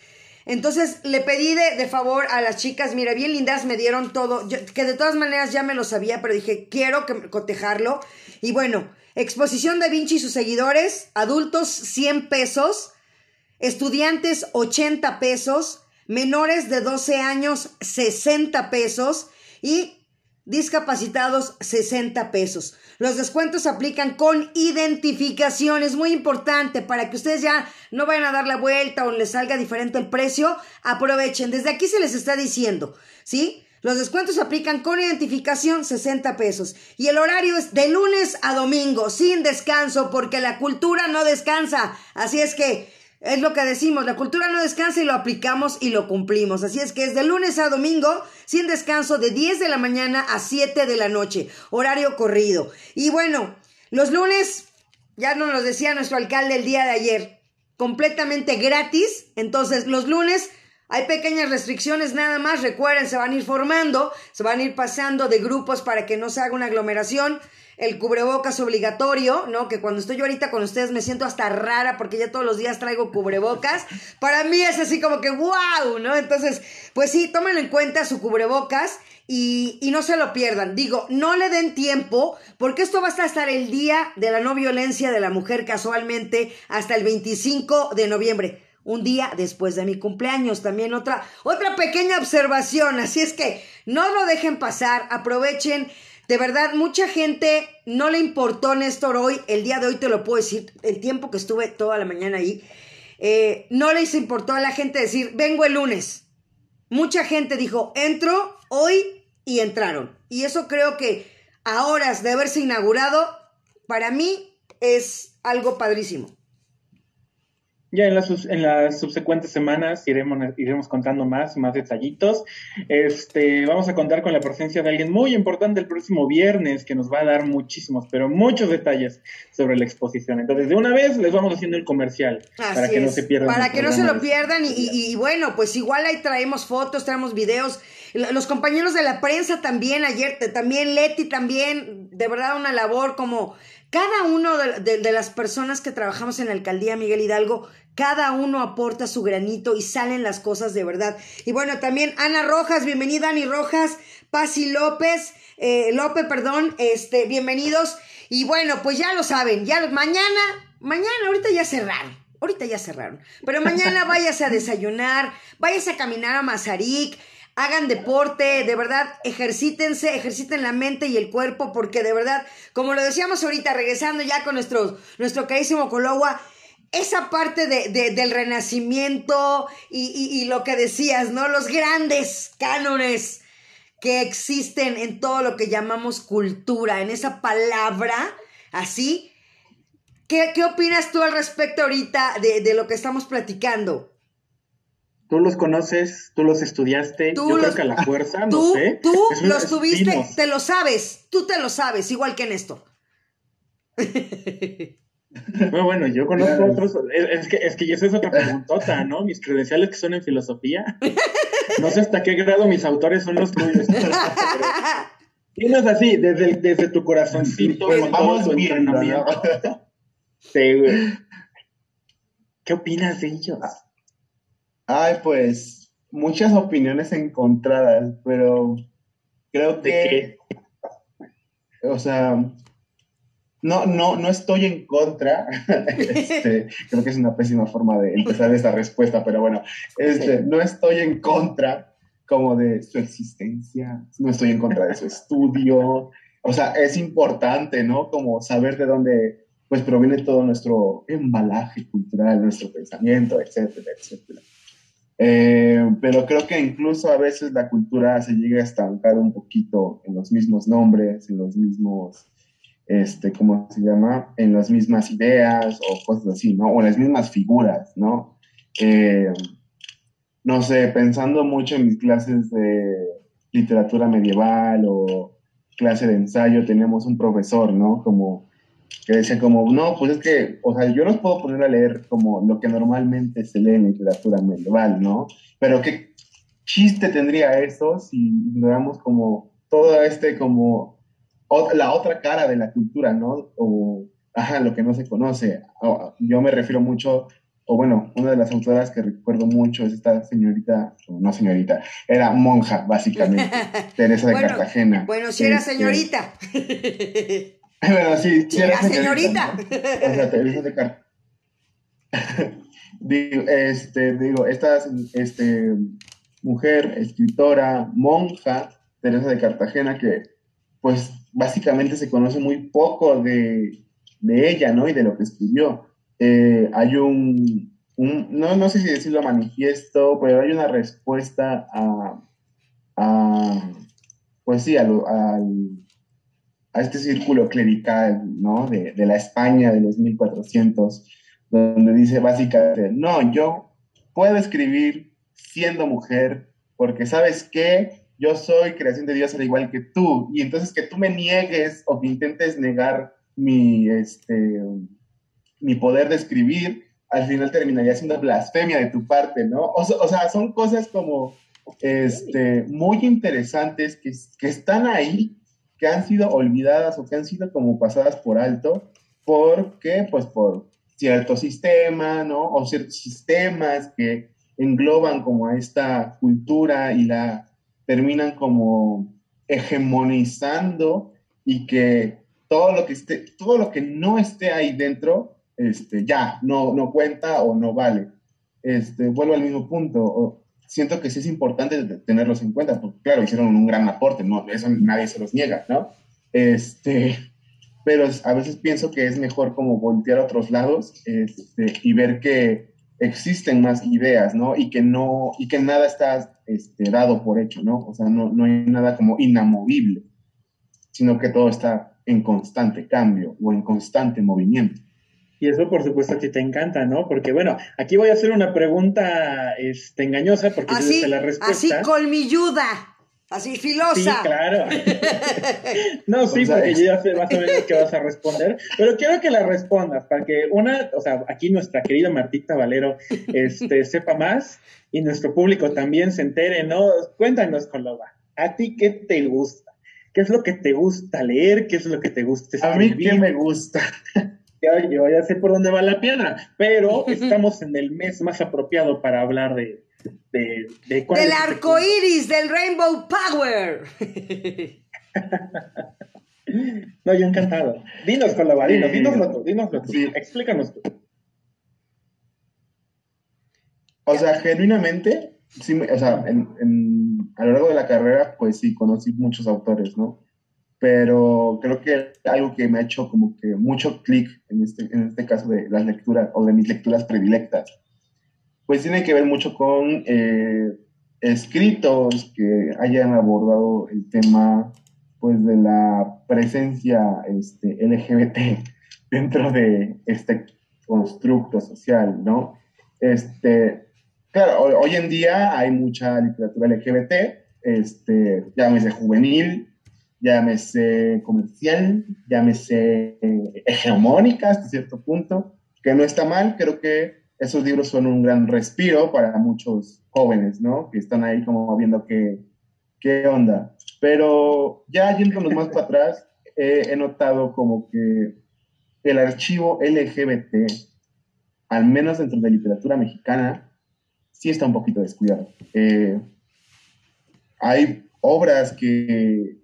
Entonces le pedí de, favor a las chicas, mira, bien lindas, me dieron todo, que de todas maneras ya me lo sabía, pero dije, quiero que, cotejarlo. Y bueno, Exposición de Vinci y sus seguidores, adultos 100 pesos, estudiantes 80 pesos, menores de 12 años 60 pesos. Y discapacitados 60 pesos. Los descuentos se aplican con identificación, es muy importante para que ustedes ya no vayan a dar la vuelta o les salga diferente el precio, aprovechen, desde aquí se les está diciendo, ¿sí? Los descuentos se aplican con identificación 60 pesos. Y el horario es de lunes a domingo, sin descanso, porque la cultura no descansa. Así es que es lo que decimos, la cultura no descansa y lo aplicamos y lo cumplimos. Así es que es de lunes a domingo, sin descanso, de 10 de la mañana a 7 de la noche. Horario corrido. Y bueno, los lunes, ya nos lo decía nuestro alcalde el día de ayer, completamente gratis. Entonces, los lunes hay pequeñas restricciones nada más, recuerden, se van a ir formando, se van a ir pasando de grupos para que no se haga una aglomeración. El cubrebocas obligatorio, ¿no? Que cuando estoy yo ahorita con ustedes me siento hasta rara porque ya todos los días traigo cubrebocas. Para mí es así como que wow, ¿no? Entonces, pues sí, tómenlo en cuenta su cubrebocas y, y no se lo pierdan. Digo, no le den tiempo porque esto va a estar el día de la no violencia de la mujer casualmente hasta el 25 de noviembre un día después de mi cumpleaños. También otra, otra pequeña observación. Así es que no lo dejen pasar, aprovechen. De verdad, mucha gente no le importó Néstor hoy, el día de hoy te lo puedo decir, el tiempo que estuve toda la mañana ahí, eh, no les importó a la gente decir, vengo el lunes. Mucha gente dijo, entro hoy y entraron. Y eso creo que a horas de haberse inaugurado, para mí es algo padrísimo. Ya en las, en las subsecuentes semanas iremos, iremos contando más, más detallitos. Este, vamos a contar con la presencia de alguien muy importante el próximo viernes que nos va a dar muchísimos, pero muchos detalles sobre la exposición. Entonces, de una vez les vamos haciendo el comercial para que no se pierdan. Para que no se lo pierdan y, y, bueno, pues igual ahí traemos fotos, traemos videos. Los compañeros de la prensa también, ayer también, Leti también, de verdad una labor como cada uno de, las personas que trabajamos en la alcaldía Miguel Hidalgo, cada uno aporta su granito y salen las cosas de verdad. Y bueno, también Ana Rojas, bienvenida Ani Rojas, Pasi López, eh, López, perdón, este, bienvenidos. Y bueno, pues ya lo saben, ya mañana, mañana, ahorita ya cerraron. Ahorita ya cerraron. Pero mañana váyase a desayunar, váyase a caminar a Mazarik, hagan deporte, de verdad, ejercítense, ejerciten la mente y el cuerpo, porque de verdad, como lo decíamos ahorita, regresando ya con nuestro, nuestro carísimo Cologua, esa parte de, del renacimiento y, lo que decías, ¿no? Los grandes cánones que existen en todo lo que llamamos cultura, en esa palabra, así. ¿Qué, qué opinas tú al respecto ahorita de, de lo que estamos platicando? Tú los conoces, tú los estudiaste, yo creo que a la fuerza, no sé. Tú los tuviste, te lo sabes, tú te lo sabes, igual que Néstor. Bueno, bueno, yo conozco otros, es, que, es que esa es otra preguntota, ¿no? Mis credenciales que son en filosofía. No sé hasta qué grado mis autores son los tuyos. no es así, desde, desde tu corazoncito, pues vamos tu entrenamiento. ¿Qué opinas de ellos? Ay, pues muchas opiniones encontradas, pero creo que, o sea, no, no, no estoy en contra. Este, creo que es una pésima forma de empezar esta respuesta, pero bueno, este, no estoy en contra como de su existencia, no estoy en contra de su estudio. O sea, es importante, ¿no? Como saber de dónde pues proviene todo nuestro embalaje cultural, nuestro pensamiento, etcétera, etcétera. Eh, pero creo que incluso a veces la cultura se llega a estancar un poquito en los mismos nombres, en los mismos, este, ¿cómo se llama? En las mismas ideas o cosas así, ¿no? O las mismas figuras, ¿no? Eh, no sé, pensando mucho en mis clases de literatura medieval o clase de ensayo, teníamos un profesor, ¿no? Como que decía como, no, pues es que, o sea, yo los puedo poner a leer como lo que normalmente se lee en literatura medieval, ¿no? Pero qué chiste tendría eso si ignoramos como todo este como la otra cara de la cultura, ¿no? O, ajá, lo que no se conoce. Yo me refiero mucho, o bueno, una de las autoras que recuerdo mucho es esta señorita, no señorita, era monja, básicamente, Teresa de Cartagena. Bueno, si era este, señorita. Bueno, sí, sí la señorita. digo, este, digo, esta este, mujer, escritora, monja, Teresa de Cartagena, que pues básicamente se conoce muy poco de, ella, ¿no? Y de lo que escribió. Eh, hay un, no, no sé si decirlo manifiesto, pero hay una respuesta a, a pues sí, al a este círculo clerical, ¿no? De, la España de los 1400, donde dice básicamente, no, yo puedo escribir siendo mujer, porque sabes que yo soy creación de Dios al igual que tú, y entonces que tú me niegues o que intentes negar mi, este, mi poder de escribir, al final terminaría siendo blasfemia de tu parte, ¿no? O, sea, son cosas como este, muy interesantes que, que están ahí que han sido olvidadas o que han sido como pasadas por alto, porque pues por cierto sistema, ¿no? O ciertos sistemas que engloban como a esta cultura y la terminan como hegemonizando y que todo lo que esté, todo lo que no esté ahí dentro, este, ya, no, no cuenta o no vale. Este, vuelvo al mismo punto siento que sí es importante tenerlos en cuenta, porque claro, hicieron un gran aporte, no, eso nadie se los niega, ¿no? Este, pero a veces pienso que es mejor como voltear a otros lados este, y ver que existen más ideas, ¿no? Y que no, y que nada está este, dado por hecho, ¿no? O sea, no, no hay nada como inamovible, sino que todo está en constante cambio o en constante movimiento. Y eso, por supuesto, a ti te encanta, ¿no? Porque, bueno, aquí voy a hacer una pregunta este, engañosa porque así, la respuesta. Así colmilluda. Así filosa. Sí, claro. no, sí, porque yo ya sé más o menos qué vas a responder, pero quiero que la respondas para que una, o sea, aquí nuestra querida Martita Valero este, sepa más y nuestro público también se entere, ¿no? Cuéntanos, Coloba, ¿a ti qué te gusta? ¿Qué es lo que te gusta leer? ¿Qué es lo que te gusta escribir? A mí qué me gusta. Yo ya sé por dónde va la piedra, pero estamos en el mes más apropiado para hablar de, de, del arco iris, del Rainbow Power. no, yo encantado. Dinos, con la dinos, dinoslo tú, dinoslo tú. Explícanos tú. O sea, genuinamente, sí, o sea, en, a lo largo de la carrera, pues sí, conocí muchos autores, ¿no? Pero creo que algo que me ha hecho como que mucho clic en este, en este caso de las lecturas o de mis lecturas predilectas pues tiene que ver mucho con eh, escritos que hayan abordado el tema pues de la presencia este, LGBT dentro de este constructo social, ¿no? Este, claro, hoy, en día hay mucha literatura LGBT, este, llámese juvenil, llámese comercial, llámese hegemónica hasta cierto punto, que no está mal, creo que esos libros son un gran respiro para muchos jóvenes, ¿no? Que están ahí como viendo qué, qué onda. Pero ya yéndonos más para atrás, he notado como que el archivo LGBT, al menos dentro de literatura mexicana, sí está un poquito descuidado. Eh, hay obras que,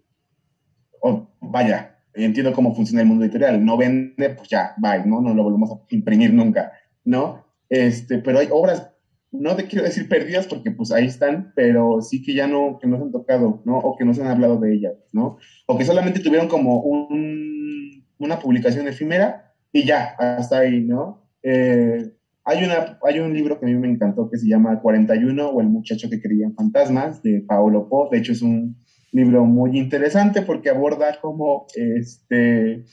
vaya, entiendo cómo funciona el mundo editorial, no vende, pues ya, bye, ¿no? No lo volvemos a imprimir nunca, ¿no? Este, pero hay obras, no te quiero decir perdidas porque pues ahí están, pero sí que ya no, que no se han tocado, ¿no? O que no se han hablado de ellas, ¿no? O que solamente tuvieron como un, una publicación efímera y ya, hasta ahí, ¿no? Eh, hay, una, hay un libro que a mí me encantó que se llama 41 o El muchacho que creía en fantasmas de Paolo Po. De hecho, es un libro muy interesante porque aborda como este.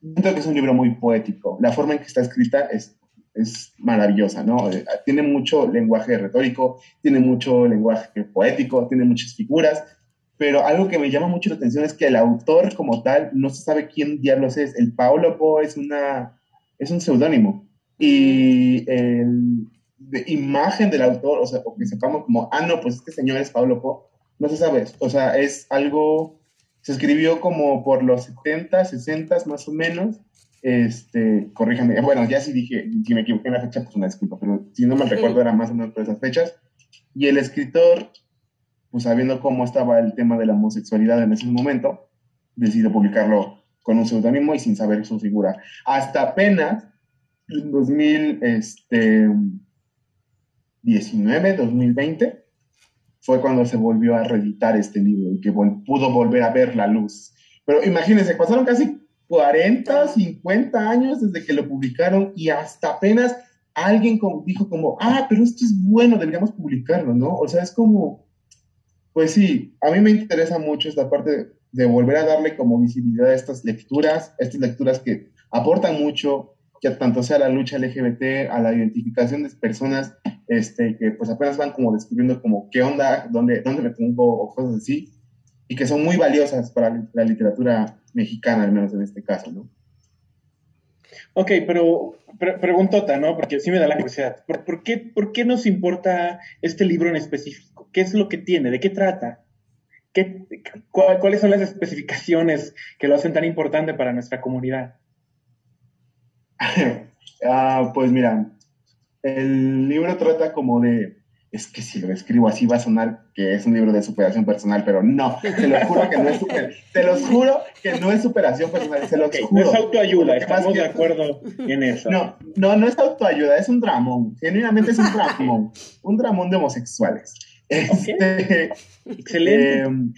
Siento que es un libro muy poético. La forma en que está escrita es es maravillosa, ¿no? Eh, tiene mucho lenguaje retórico, tiene mucho lenguaje poético, tiene muchas figuras, pero algo que me llama mucho la atención es que el autor como tal no se sabe quién diablos es. El Paolo Po es, una, es un seudónimo y el de imagen del autor, o sea, o que sepamos como, ah, no, pues este señor es Paolo Po, no se sabe, o sea, es algo, se escribió como por los 70, 60 más o menos, este, corríjame, bueno, ya sí dije, si me equivoqué en la fecha, pues una disculpa, pero si no me recuerdo era más o menos por esas fechas. Y el escritor, pues sabiendo cómo estaba el tema de la homosexualidad en ese momento, decidió publicarlo con un seudónimo y sin saber su figura. Hasta apenas en 2019, 2020, este, fue cuando se volvió a reeditar este libro y que pudo volver a ver la luz. Pero imagínense, pasaron casi 40, 50 años desde que lo publicaron y hasta apenas alguien dijo como, ah, pero esto es bueno, deberíamos publicarlo, ¿no? O sea, es como, pues sí, a mí me interesa mucho esta parte de volver a darle como visibilidad a estas lecturas, estas lecturas que aportan mucho, que tanto sea la lucha LGBT, a la identificación de personas este, que pues apenas van como descubriendo como qué onda, dónde, dónde me pongo o cosas así, y que son muy valiosas para la literatura mexicana, al menos en este caso, ¿no? Ok, pero preguntota, ¿no? Porque sí me da la curiosidad. ¿Por, qué, ¿Por qué nos importa este libro en específico? ¿Qué es lo que tiene? ¿De qué trata? ¿Qué, ¿Cuáles son las especificaciones que lo hacen tan importante para nuestra comunidad? ah, pues mira, el libro trata como de es que si lo escribo así va a sonar que es un libro de superación personal, pero no, te lo juro que no es super, te los juro que no es superación personal, se los juro. No es autoayuda, estamos de acuerdo en eso. No, no, no es autoayuda, es un dramón, genuinamente es un dramón, un dramón de homosexuales. Este, Excelente. Em,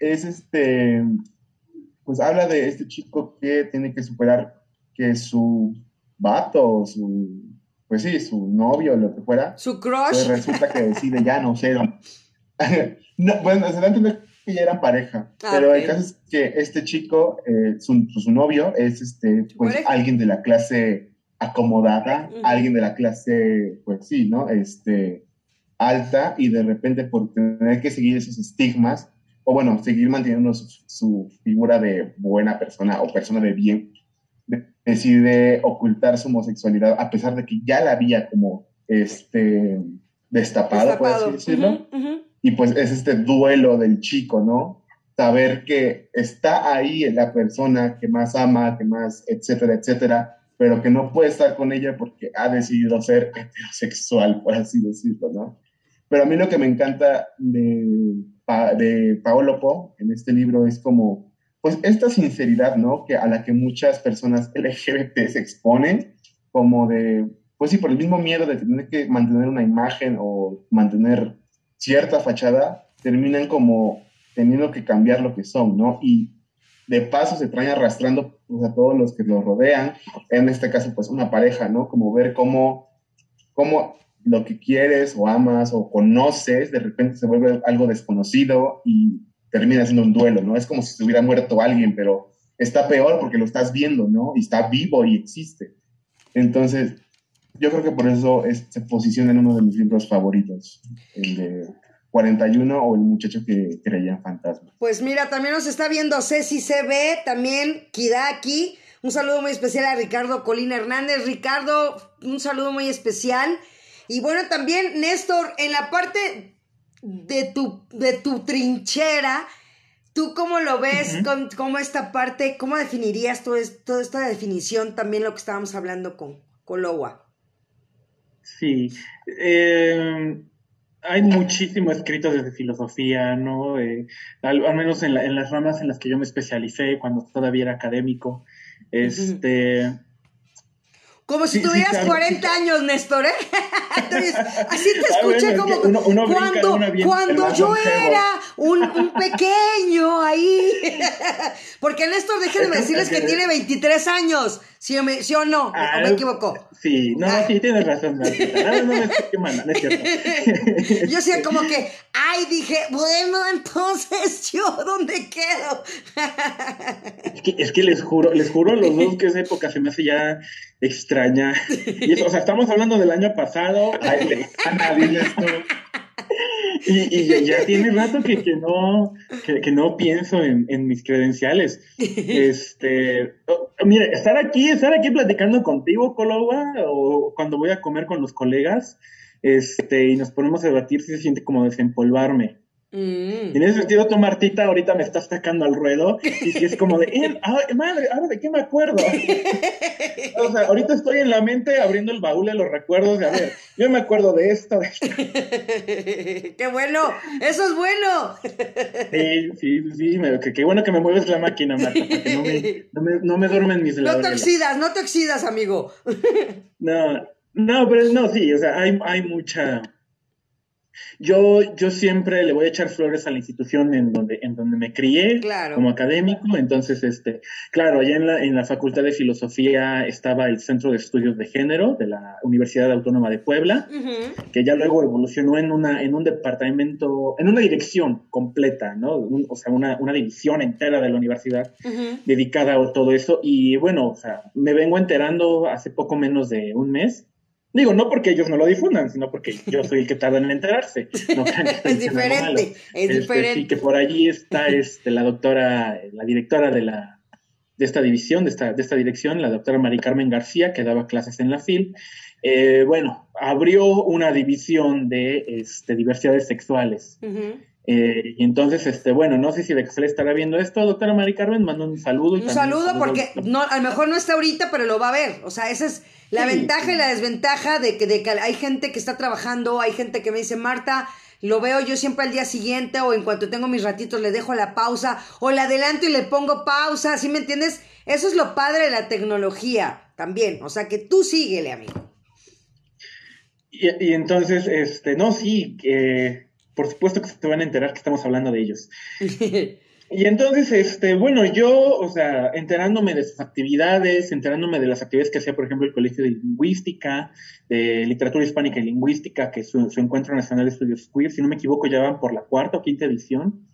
es este, pues habla de este chico que tiene que superar que su vato, su pues sí, su novio o lo que fuera. Su crush. Pues resulta que decide ya no ser. no, bueno, se da a entender que ya eran pareja, ah, pero el caso es que este chico, eh, su, su, novio, es este, pues alguien de la clase acomodada, alguien de la clase, pues sí, ¿no? Este, alta y de repente por tener que seguir esos estigmas, o bueno, seguir manteniendo su, figura de buena persona o persona de bien, decide ocultar su homosexualidad a pesar de que ya la había como este destapado, por así decirlo. Y pues es este duelo del chico, ¿no? Saber que está ahí la persona que más ama, que más, etcétera, etcétera, pero que no puede estar con ella porque ha decidido ser heterosexual, por así decirlo, ¿no? Pero a mí lo que me encanta de, de Paolo Po en este libro es como, pues esta sinceridad, ¿no? Que a la que muchas personas LGBT se exponen, como de, pues sí, por el mismo miedo de tener que mantener una imagen o mantener cierta fachada, terminan como teniendo que cambiar lo que son, ¿no? Y de paso se traen arrastrando pues, a todos los que los rodean, en este caso pues una pareja, ¿no? Como ver cómo, cómo lo que quieres o amas o conoces, de repente se vuelve algo desconocido y termina siendo un duelo, ¿no? Es como si se hubiera muerto alguien, pero está peor porque lo estás viendo, ¿no? Y está vivo y existe. Entonces, yo creo que por eso se posiciona en uno de mis libros favoritos, el de 41 o el muchacho que creía en fantasmas. Pues mira, también nos está viendo Ceci CB, también Kidaki. Un saludo muy especial a Ricardo Colina Hernández. Ricardo, un saludo muy especial. Y bueno, también Néstor, en la parte de tu, de tu trinchera, ¿tú cómo lo ves? con, ¿Cómo esta parte, cómo definirías todo toda esta definición también lo que estábamos hablando con Colowa? Sí, eh, hay muchísimo escrito desde filosofía, ¿no? Eh, al, menos en, las ramas en las que yo me especialicé cuando todavía era académico. Este. Como si tuvieras 40 años, Néstor, ¿eh? Así te escuché como cuando, cuando yo era un, pequeño ahí. Porque Néstor, déjenme decirles que, tiene 23 años. ¿Sí o, me, ¿sí o no? ¿O me ah, equivoco? Sí, no, ah. sí, tienes razón. No, no, no me manda, no es cierto. yo decía como que, ay, dije, bueno, entonces, ¿yo dónde quedo? es, que, es que les juro, les juro a los dos que esa época se me hace ya extraña. Y o sea, estamos hablando del año pasado. Ay, tú. Y, y, ya tiene rato que, que no, que, no pienso en, mis credenciales. Este, mira, estar aquí, estar aquí platicando contigo, Coloba, o cuando voy a comer con los colegas, este, y nos ponemos a debatir si se siente como desempolvarme. Mm. En ese sentido, tu Martita ahorita me estás sacando al ruedo y si es como de, eh, madre, ahora de qué me acuerdo. o sea, ahorita estoy en la mente abriendo el baúl de los recuerdos de, a ver, yo me acuerdo de esto. ¡Qué bueno! ¡Eso es bueno! sí, sí, sí, qué bueno que me mueves la máquina, Marta, para que no me, no me, no me duermen mis No te oxidas, no te oxidas, amigo. no, no, pero no, sí, o sea, hay, hay mucha yo, yo siempre le voy a echar flores a la institución en donde, en donde me crié como académico. Entonces, este, claro, allá en la, en la Facultad de Filosofía estaba el Centro de Estudios de Género de la Universidad Autónoma de Puebla, que ya luego evolucionó en una, en un departamento, en una dirección completa, ¿no? o sea, una, una, división entera de la universidad dedicada a todo eso. Y bueno, o sea, me vengo enterando hace poco menos de un mes Digo, no porque ellos no lo difundan, sino porque yo soy el que tarda en enterarse. es diferente, es este, diferente. Sí, que por allí está este, la doctora, la directora de, la, de esta división, de esta, de esta dirección, la doctora Mari Carmen García, que daba clases en la FIL. Eh, bueno, abrió una división de este, diversidades sexuales. Eh, y entonces, este, bueno, no sé si de que se le estará viendo esto, doctora Mari Carmen, mando un saludo. un saludo porque no, a lo mejor no está ahorita, pero lo va a ver. O sea, esa es la ventaja y la desventaja de que, de que hay gente que está trabajando, hay gente que me dice, Marta, lo veo yo siempre al día siguiente o en cuanto tengo mis ratitos le dejo la pausa o le adelanto y le pongo pausa, ¿sí me entiendes? Eso es lo padre de la tecnología también, o sea que tú síguele, amigo. Y, entonces, este, no, sí, por supuesto que se te van a enterar que estamos hablando de ellos. Y entonces, este, bueno, yo, o sea, enterándome de sus actividades, enterándome de las actividades que hacía, por ejemplo, el Colegio de Lingüística, de Literatura Hispánica y Lingüística, que su, su Encuentro Nacional de Estudios Queer, si no me equivoco, ya van por la cuarta o quinta edición.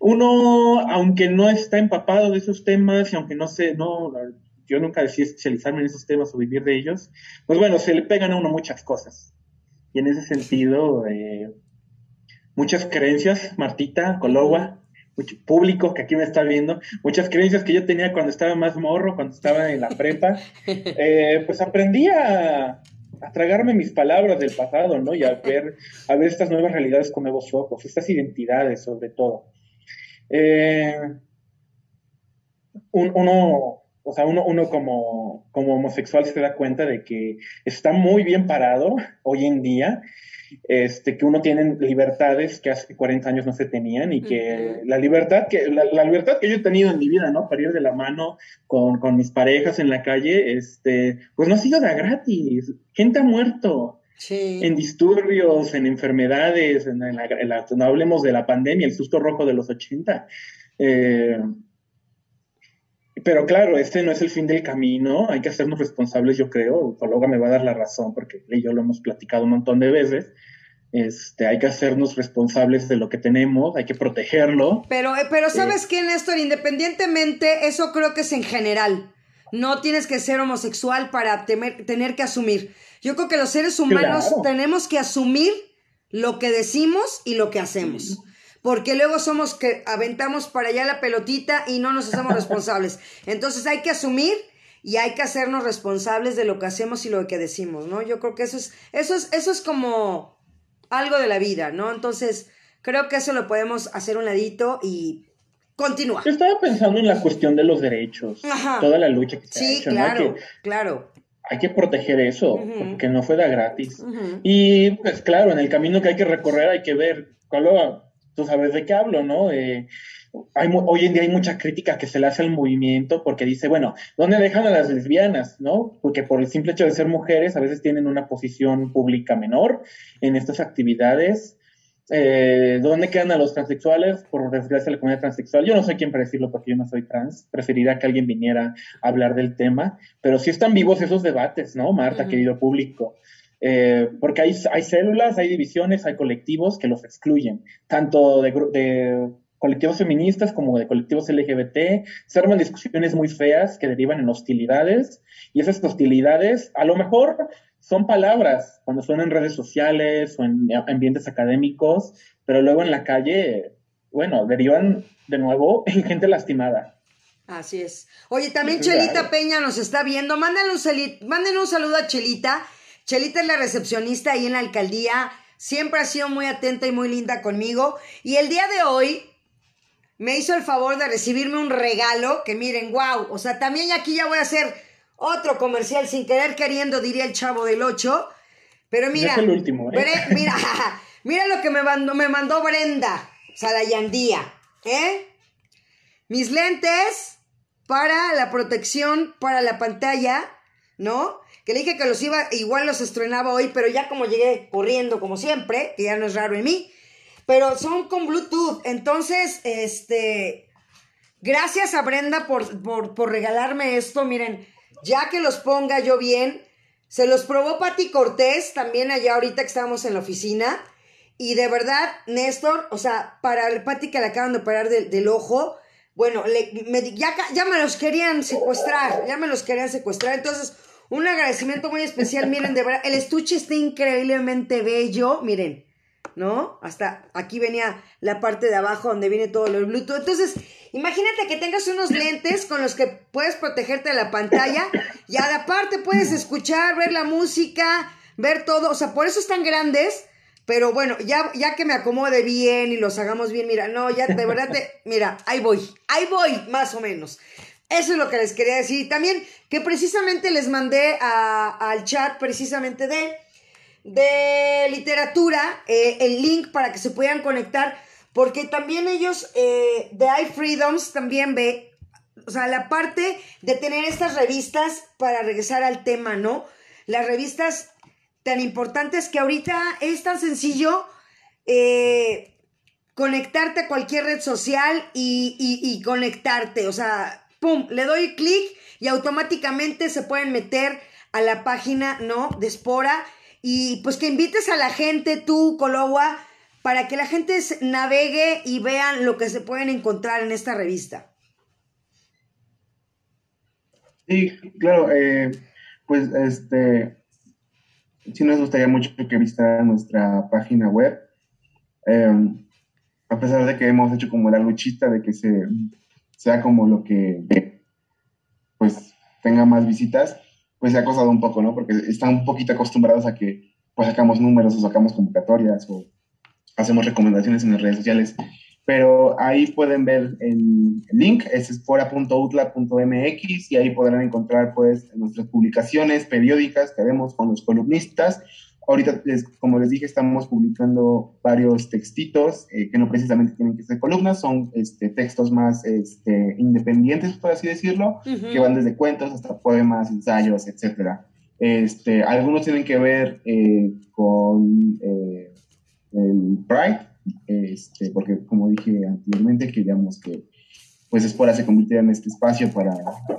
uno, aunque no está empapado de esos temas y aunque no sé, no, yo nunca decidí especializarme en esos temas o vivir de ellos, pues bueno, se le pegan a uno muchas cosas. Y en ese sentido, eh, muchas creencias, Martita, Cologua, mucho público que aquí me está viendo, muchas creencias que yo tenía cuando estaba más morro, cuando estaba en la prepa, eh, pues aprendí a, a, tragarme mis palabras del pasado, ¿no? Y a ver, a ver estas nuevas realidades con nuevos ojos, estas identidades sobre todo. Eh, uno, o sea, uno, uno como, como homosexual se da cuenta de que está muy bien parado hoy en día, este, que uno tiene libertades que hace 40 años no se tenían y que la libertad que la, libertad que yo he tenido en mi vida, ¿no? Para ir de la mano con, con mis parejas en la calle, este, pues no ha sido de gratis. Gente ha muerto. En disturbios, en enfermedades, en, la, no hablemos de la pandemia, el susto rojo de los 80. Eh, pero claro, este no es el fin del camino, hay que hacernos responsables, yo creo, Pologa me va a dar la razón porque él y yo lo hemos platicado un montón de veces. Este, hay que hacernos responsables de lo que tenemos, hay que protegerlo. Pero, eh, pero ¿sabes qué, Néstor? Independientemente, eso creo que es en general. No tienes que ser homosexual para tener que asumir. Yo creo que los seres humanos tenemos que asumir lo que decimos y lo que hacemos porque luego somos que aventamos para allá la pelotita y no nos hacemos responsables. Entonces hay que asumir y hay que hacernos responsables de lo que hacemos y lo que decimos, ¿no? Yo creo que eso es, eso es, eso es como algo de la vida, ¿no? Entonces, creo que eso lo podemos hacer un ladito y continuar. Yo estaba pensando en la cuestión de los derechos, toda la lucha que se ha hecho, claro, claro. Hay que proteger eso, porque no fue de gratis. Y pues claro, en el camino que hay que recorrer hay que ver cuál tú sabes de qué hablo, ¿no? Eh, hay, hoy en día hay mucha crítica que se le hace al movimiento porque dice, bueno, ¿dónde dejan a las lesbianas, no? Porque por el simple hecho de ser mujeres a veces tienen una posición pública menor en estas actividades. Eh, ¿Dónde quedan a los transexuales? Por desgracia, la comunidad transexual. Yo no sé quién para decirlo porque yo no soy trans. Preferiría que alguien viniera a hablar del tema. Pero sí están vivos esos debates, ¿no, Marta, querido público? Eh, porque hay, hay células, hay divisiones, hay colectivos que los excluyen, tanto de, de colectivos feministas como de colectivos LGBT, se arman discusiones muy feas que derivan en hostilidades y esas hostilidades a lo mejor son palabras cuando suenan en redes sociales o en ambientes académicos, pero luego en la calle, bueno, derivan de nuevo en gente lastimada. Así es. Oye, también Chelita Peña nos está viendo. Mándale un, mándenle un saludo a Chelita Chelita es la recepcionista ahí en la alcaldía. Siempre ha sido muy atenta y muy linda conmigo. Y el día de hoy me hizo el favor de recibirme un regalo que miren, wow. O sea, también aquí ya voy a hacer otro comercial sin querer queriendo, diría el chavo del 8. Pero mira, el último, ¿eh? mira, mira lo que me mandó, me mandó Brenda Salayandía. ¿eh? Mis lentes para la protección para la pantalla, ¿no? Que le dije que los iba, igual los estrenaba hoy, pero ya como llegué corriendo como siempre, que ya no es raro en mí, pero son con Bluetooth, entonces, este, gracias a Brenda por, por, regalarme esto, miren, ya que los ponga yo bien, se los probó Patti Cortés, también allá ahorita que estábamos en la oficina, y de verdad, Néstor, o sea, para el Patti que le acaban de operar del, ojo, bueno, ya, ya me los querían secuestrar, ya me los querían secuestrar, entonces un agradecimiento muy especial, miren, de verdad, el estuche está increíblemente bello, miren, ¿no? Hasta aquí venía la parte de abajo donde viene todo el Bluetooth. Entonces, imagínate que tengas unos lentes con los que puedes protegerte de la pantalla y a la parte puedes escuchar, ver la música, ver todo, o sea, por eso están grandes. Pero bueno, ya, ya que me acomode bien y los hagamos bien, mira, no, ya de verdad te, mira, ahí voy, ahí voy, más o menos. Eso es lo que les quería decir. También que precisamente les mandé al chat precisamente de, de literatura eh, el link para que se puedan conectar. Porque también ellos eh, de iFreedoms también ve, o sea, la parte de tener estas revistas para regresar al tema, ¿no? Las revistas tan importantes que ahorita es tan sencillo eh, conectarte a cualquier red social y, y conectarte, o sea, pum, le doy clic y automáticamente se pueden meter a la página, ¿no? De Spora. Y pues que invites a la gente, tú, Cologua, para que la gente navegue y vean lo que se pueden encontrar en esta revista. Sí, claro, eh, pues este, sí nos gustaría mucho que visitaran nuestra página web. Em, a pesar de que hemos hecho como la luchita de que se, sea como lo que, pues, tenga más visitas, pues se ha costado un poco, ¿no? Porque están un poquito acostumbrados a que, pues, sacamos números o sacamos convocatorias o hacemos recomendaciones en las redes sociales. Pero ahí pueden ver el link, es espora.utla.mx y ahí podrán encontrar pues nuestras publicaciones periódicas que haremos con los columnistas. Ahorita, como les dije, estamos publicando varios textitos eh, que no precisamente tienen que ser columnas, son este, textos más este, independientes, por así decirlo, que van desde cuentos hasta poemas, ensayos, etcétera. Este, algunos tienen que ver eh, con eh, el Pride, este, porque como dije anteriormente, queríamos que pues Espora se convirtiera en este espacio para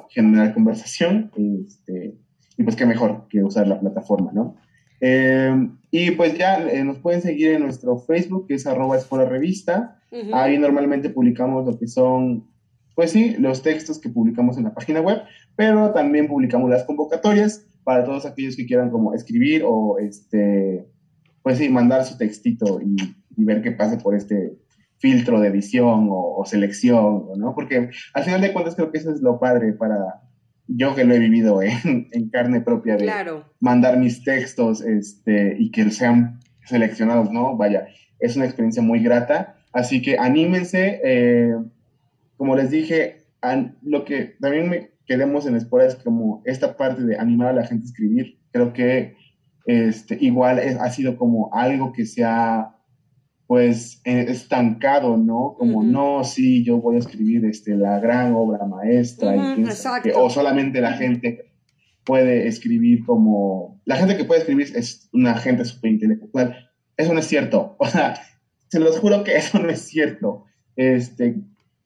generar conversación, este, y pues qué mejor que usar la plataforma, ¿no? Eh, y pues ya eh, nos pueden seguir en nuestro Facebook, que es arroba Espora Revista, ahí normalmente publicamos lo que son, pues sí, los textos que publicamos en la página web, pero también publicamos las convocatorias para todos aquellos que quieran como escribir o este, pues sí, mandar su textito y y ver qué pasa por este filtro de edición o, selección, ¿no? Porque al final de cuentas creo que eso es lo padre para yo que lo he vivido en, en carne propia de mandar mis textos este, y que sean seleccionados, ¿no? Vaya, es una experiencia muy grata, así que anímense, eh, como les dije, lo que también me queremos en Espora es como esta parte de animar a la gente a escribir, creo que este, igual ha sido como algo que se ha pues eh, estancado, ¿no? Como no, sí, yo voy a escribir este, la gran obra maestra, o solamente la gente puede escribir como, la gente que puede escribir es una gente súper intelectual. Eso no es cierto, o sea, se los juro que eso no es cierto. Este,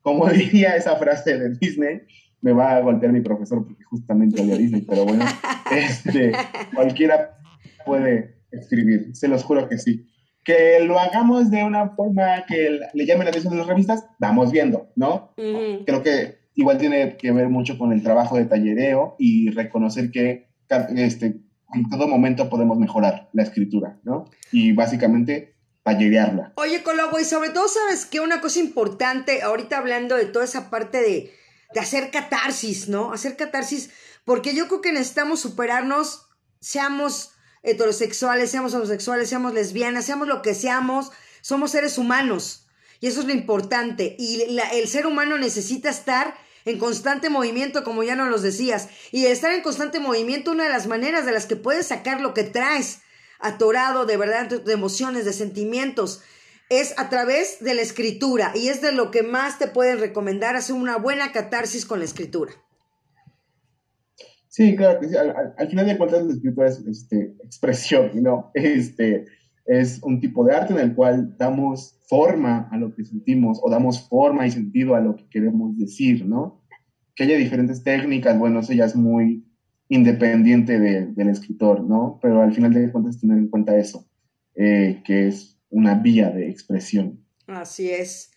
como diría esa frase de Disney, me va a golpear mi profesor porque justamente odia Disney, pero bueno, este, cualquiera puede escribir, se los juro que sí que lo hagamos de una forma que le llame la atención de las revistas, vamos viendo, ¿no? Creo que igual tiene que ver mucho con el trabajo de tallereo y reconocer que este, en todo momento podemos mejorar la escritura, ¿no? Y básicamente tallerearla. Oye, Colobo, y sobre todo, ¿sabes qué? Una cosa importante, ahorita hablando de toda esa parte de, de hacer catarsis, ¿no? Hacer catarsis, porque yo creo que necesitamos superarnos, seamos heterosexuales, seamos homosexuales, seamos lesbianas, seamos lo que seamos, somos seres humanos. Y eso es lo importante. Y el ser humano necesita estar en constante movimiento, como ya nos lo decías. Y estar en constante movimiento, una de las maneras de las que puedes sacar lo que traes atorado de verdad, de emociones, de sentimientos, es a través de la escritura. Y es de lo que más te pueden recomendar, hacer una buena catarsis con la escritura. Sí, claro que sí. Al, final de cuentas, la escritura es este, expresión, ¿no? Este, es un tipo de arte en el cual damos forma a lo que sentimos o damos forma y sentido a lo que queremos decir, ¿no? Que haya diferentes técnicas, bueno, eso ya es muy independiente del escritor, ¿no? Pero al final de cuentas, tener en cuenta eso, eh, que es una vía de expresión. Así es.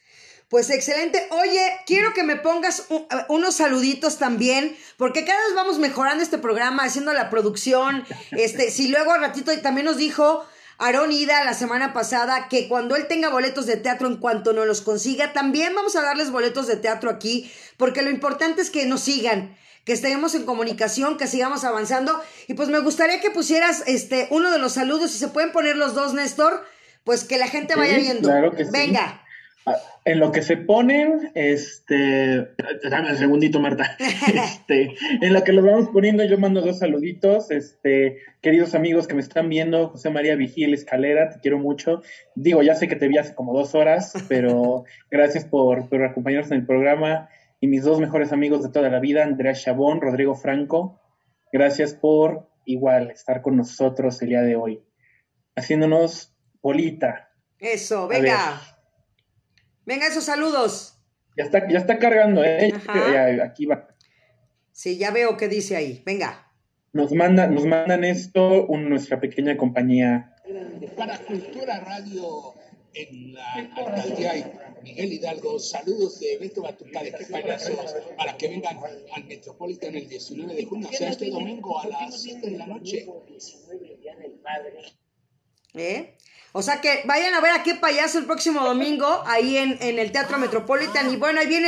Pues excelente. Oye, quiero que me pongas unos saluditos también, porque cada vez vamos mejorando este programa, haciendo la producción. Este, si luego al ratito también nos dijo Aaron Ida la semana pasada que cuando él tenga boletos de teatro, en cuanto no los consiga, también vamos a darles boletos de teatro aquí, porque lo importante es que nos sigan que estemos en comunicación, que sigamos avanzando. Y pues me gustaría que pusieras este uno de los saludos, si se pueden poner los dos, Néstor, pues que la gente vaya viendo. Claro que Venga. En lo que se ponen, este, dame un segundito, Marta. Este, en lo que los vamos poniendo, yo mando dos saluditos, este, queridos amigos que me están viendo, José María Vigil Escalera, te quiero mucho. Digo, ya sé que te vi hace como dos horas, pero gracias por, por acompañarnos en el programa. Y mis dos mejores amigos de toda la vida, Andrea Chabón, Rodrigo Franco, gracias por igual estar con nosotros el día de hoy, haciéndonos bolita. Eso, venga. Venga, esos saludos. Ya está, ya está cargando, ¿eh? Aquí va. Sí, ya veo qué dice ahí. Venga. Nos, manda, nos mandan esto, nuestra pequeña compañía. Para Cultura Radio en la alcaldía Miguel Hidalgo. Saludos de Beto Batuta de qué payasos para que vengan al Metropolitan el 19 de junio, o sea, este domingo a las 7 de la noche. ¿Eh? O sea que vayan a ver a qué payaso el próximo domingo ahí en, en el Teatro Metropolitan. Y bueno, ahí viene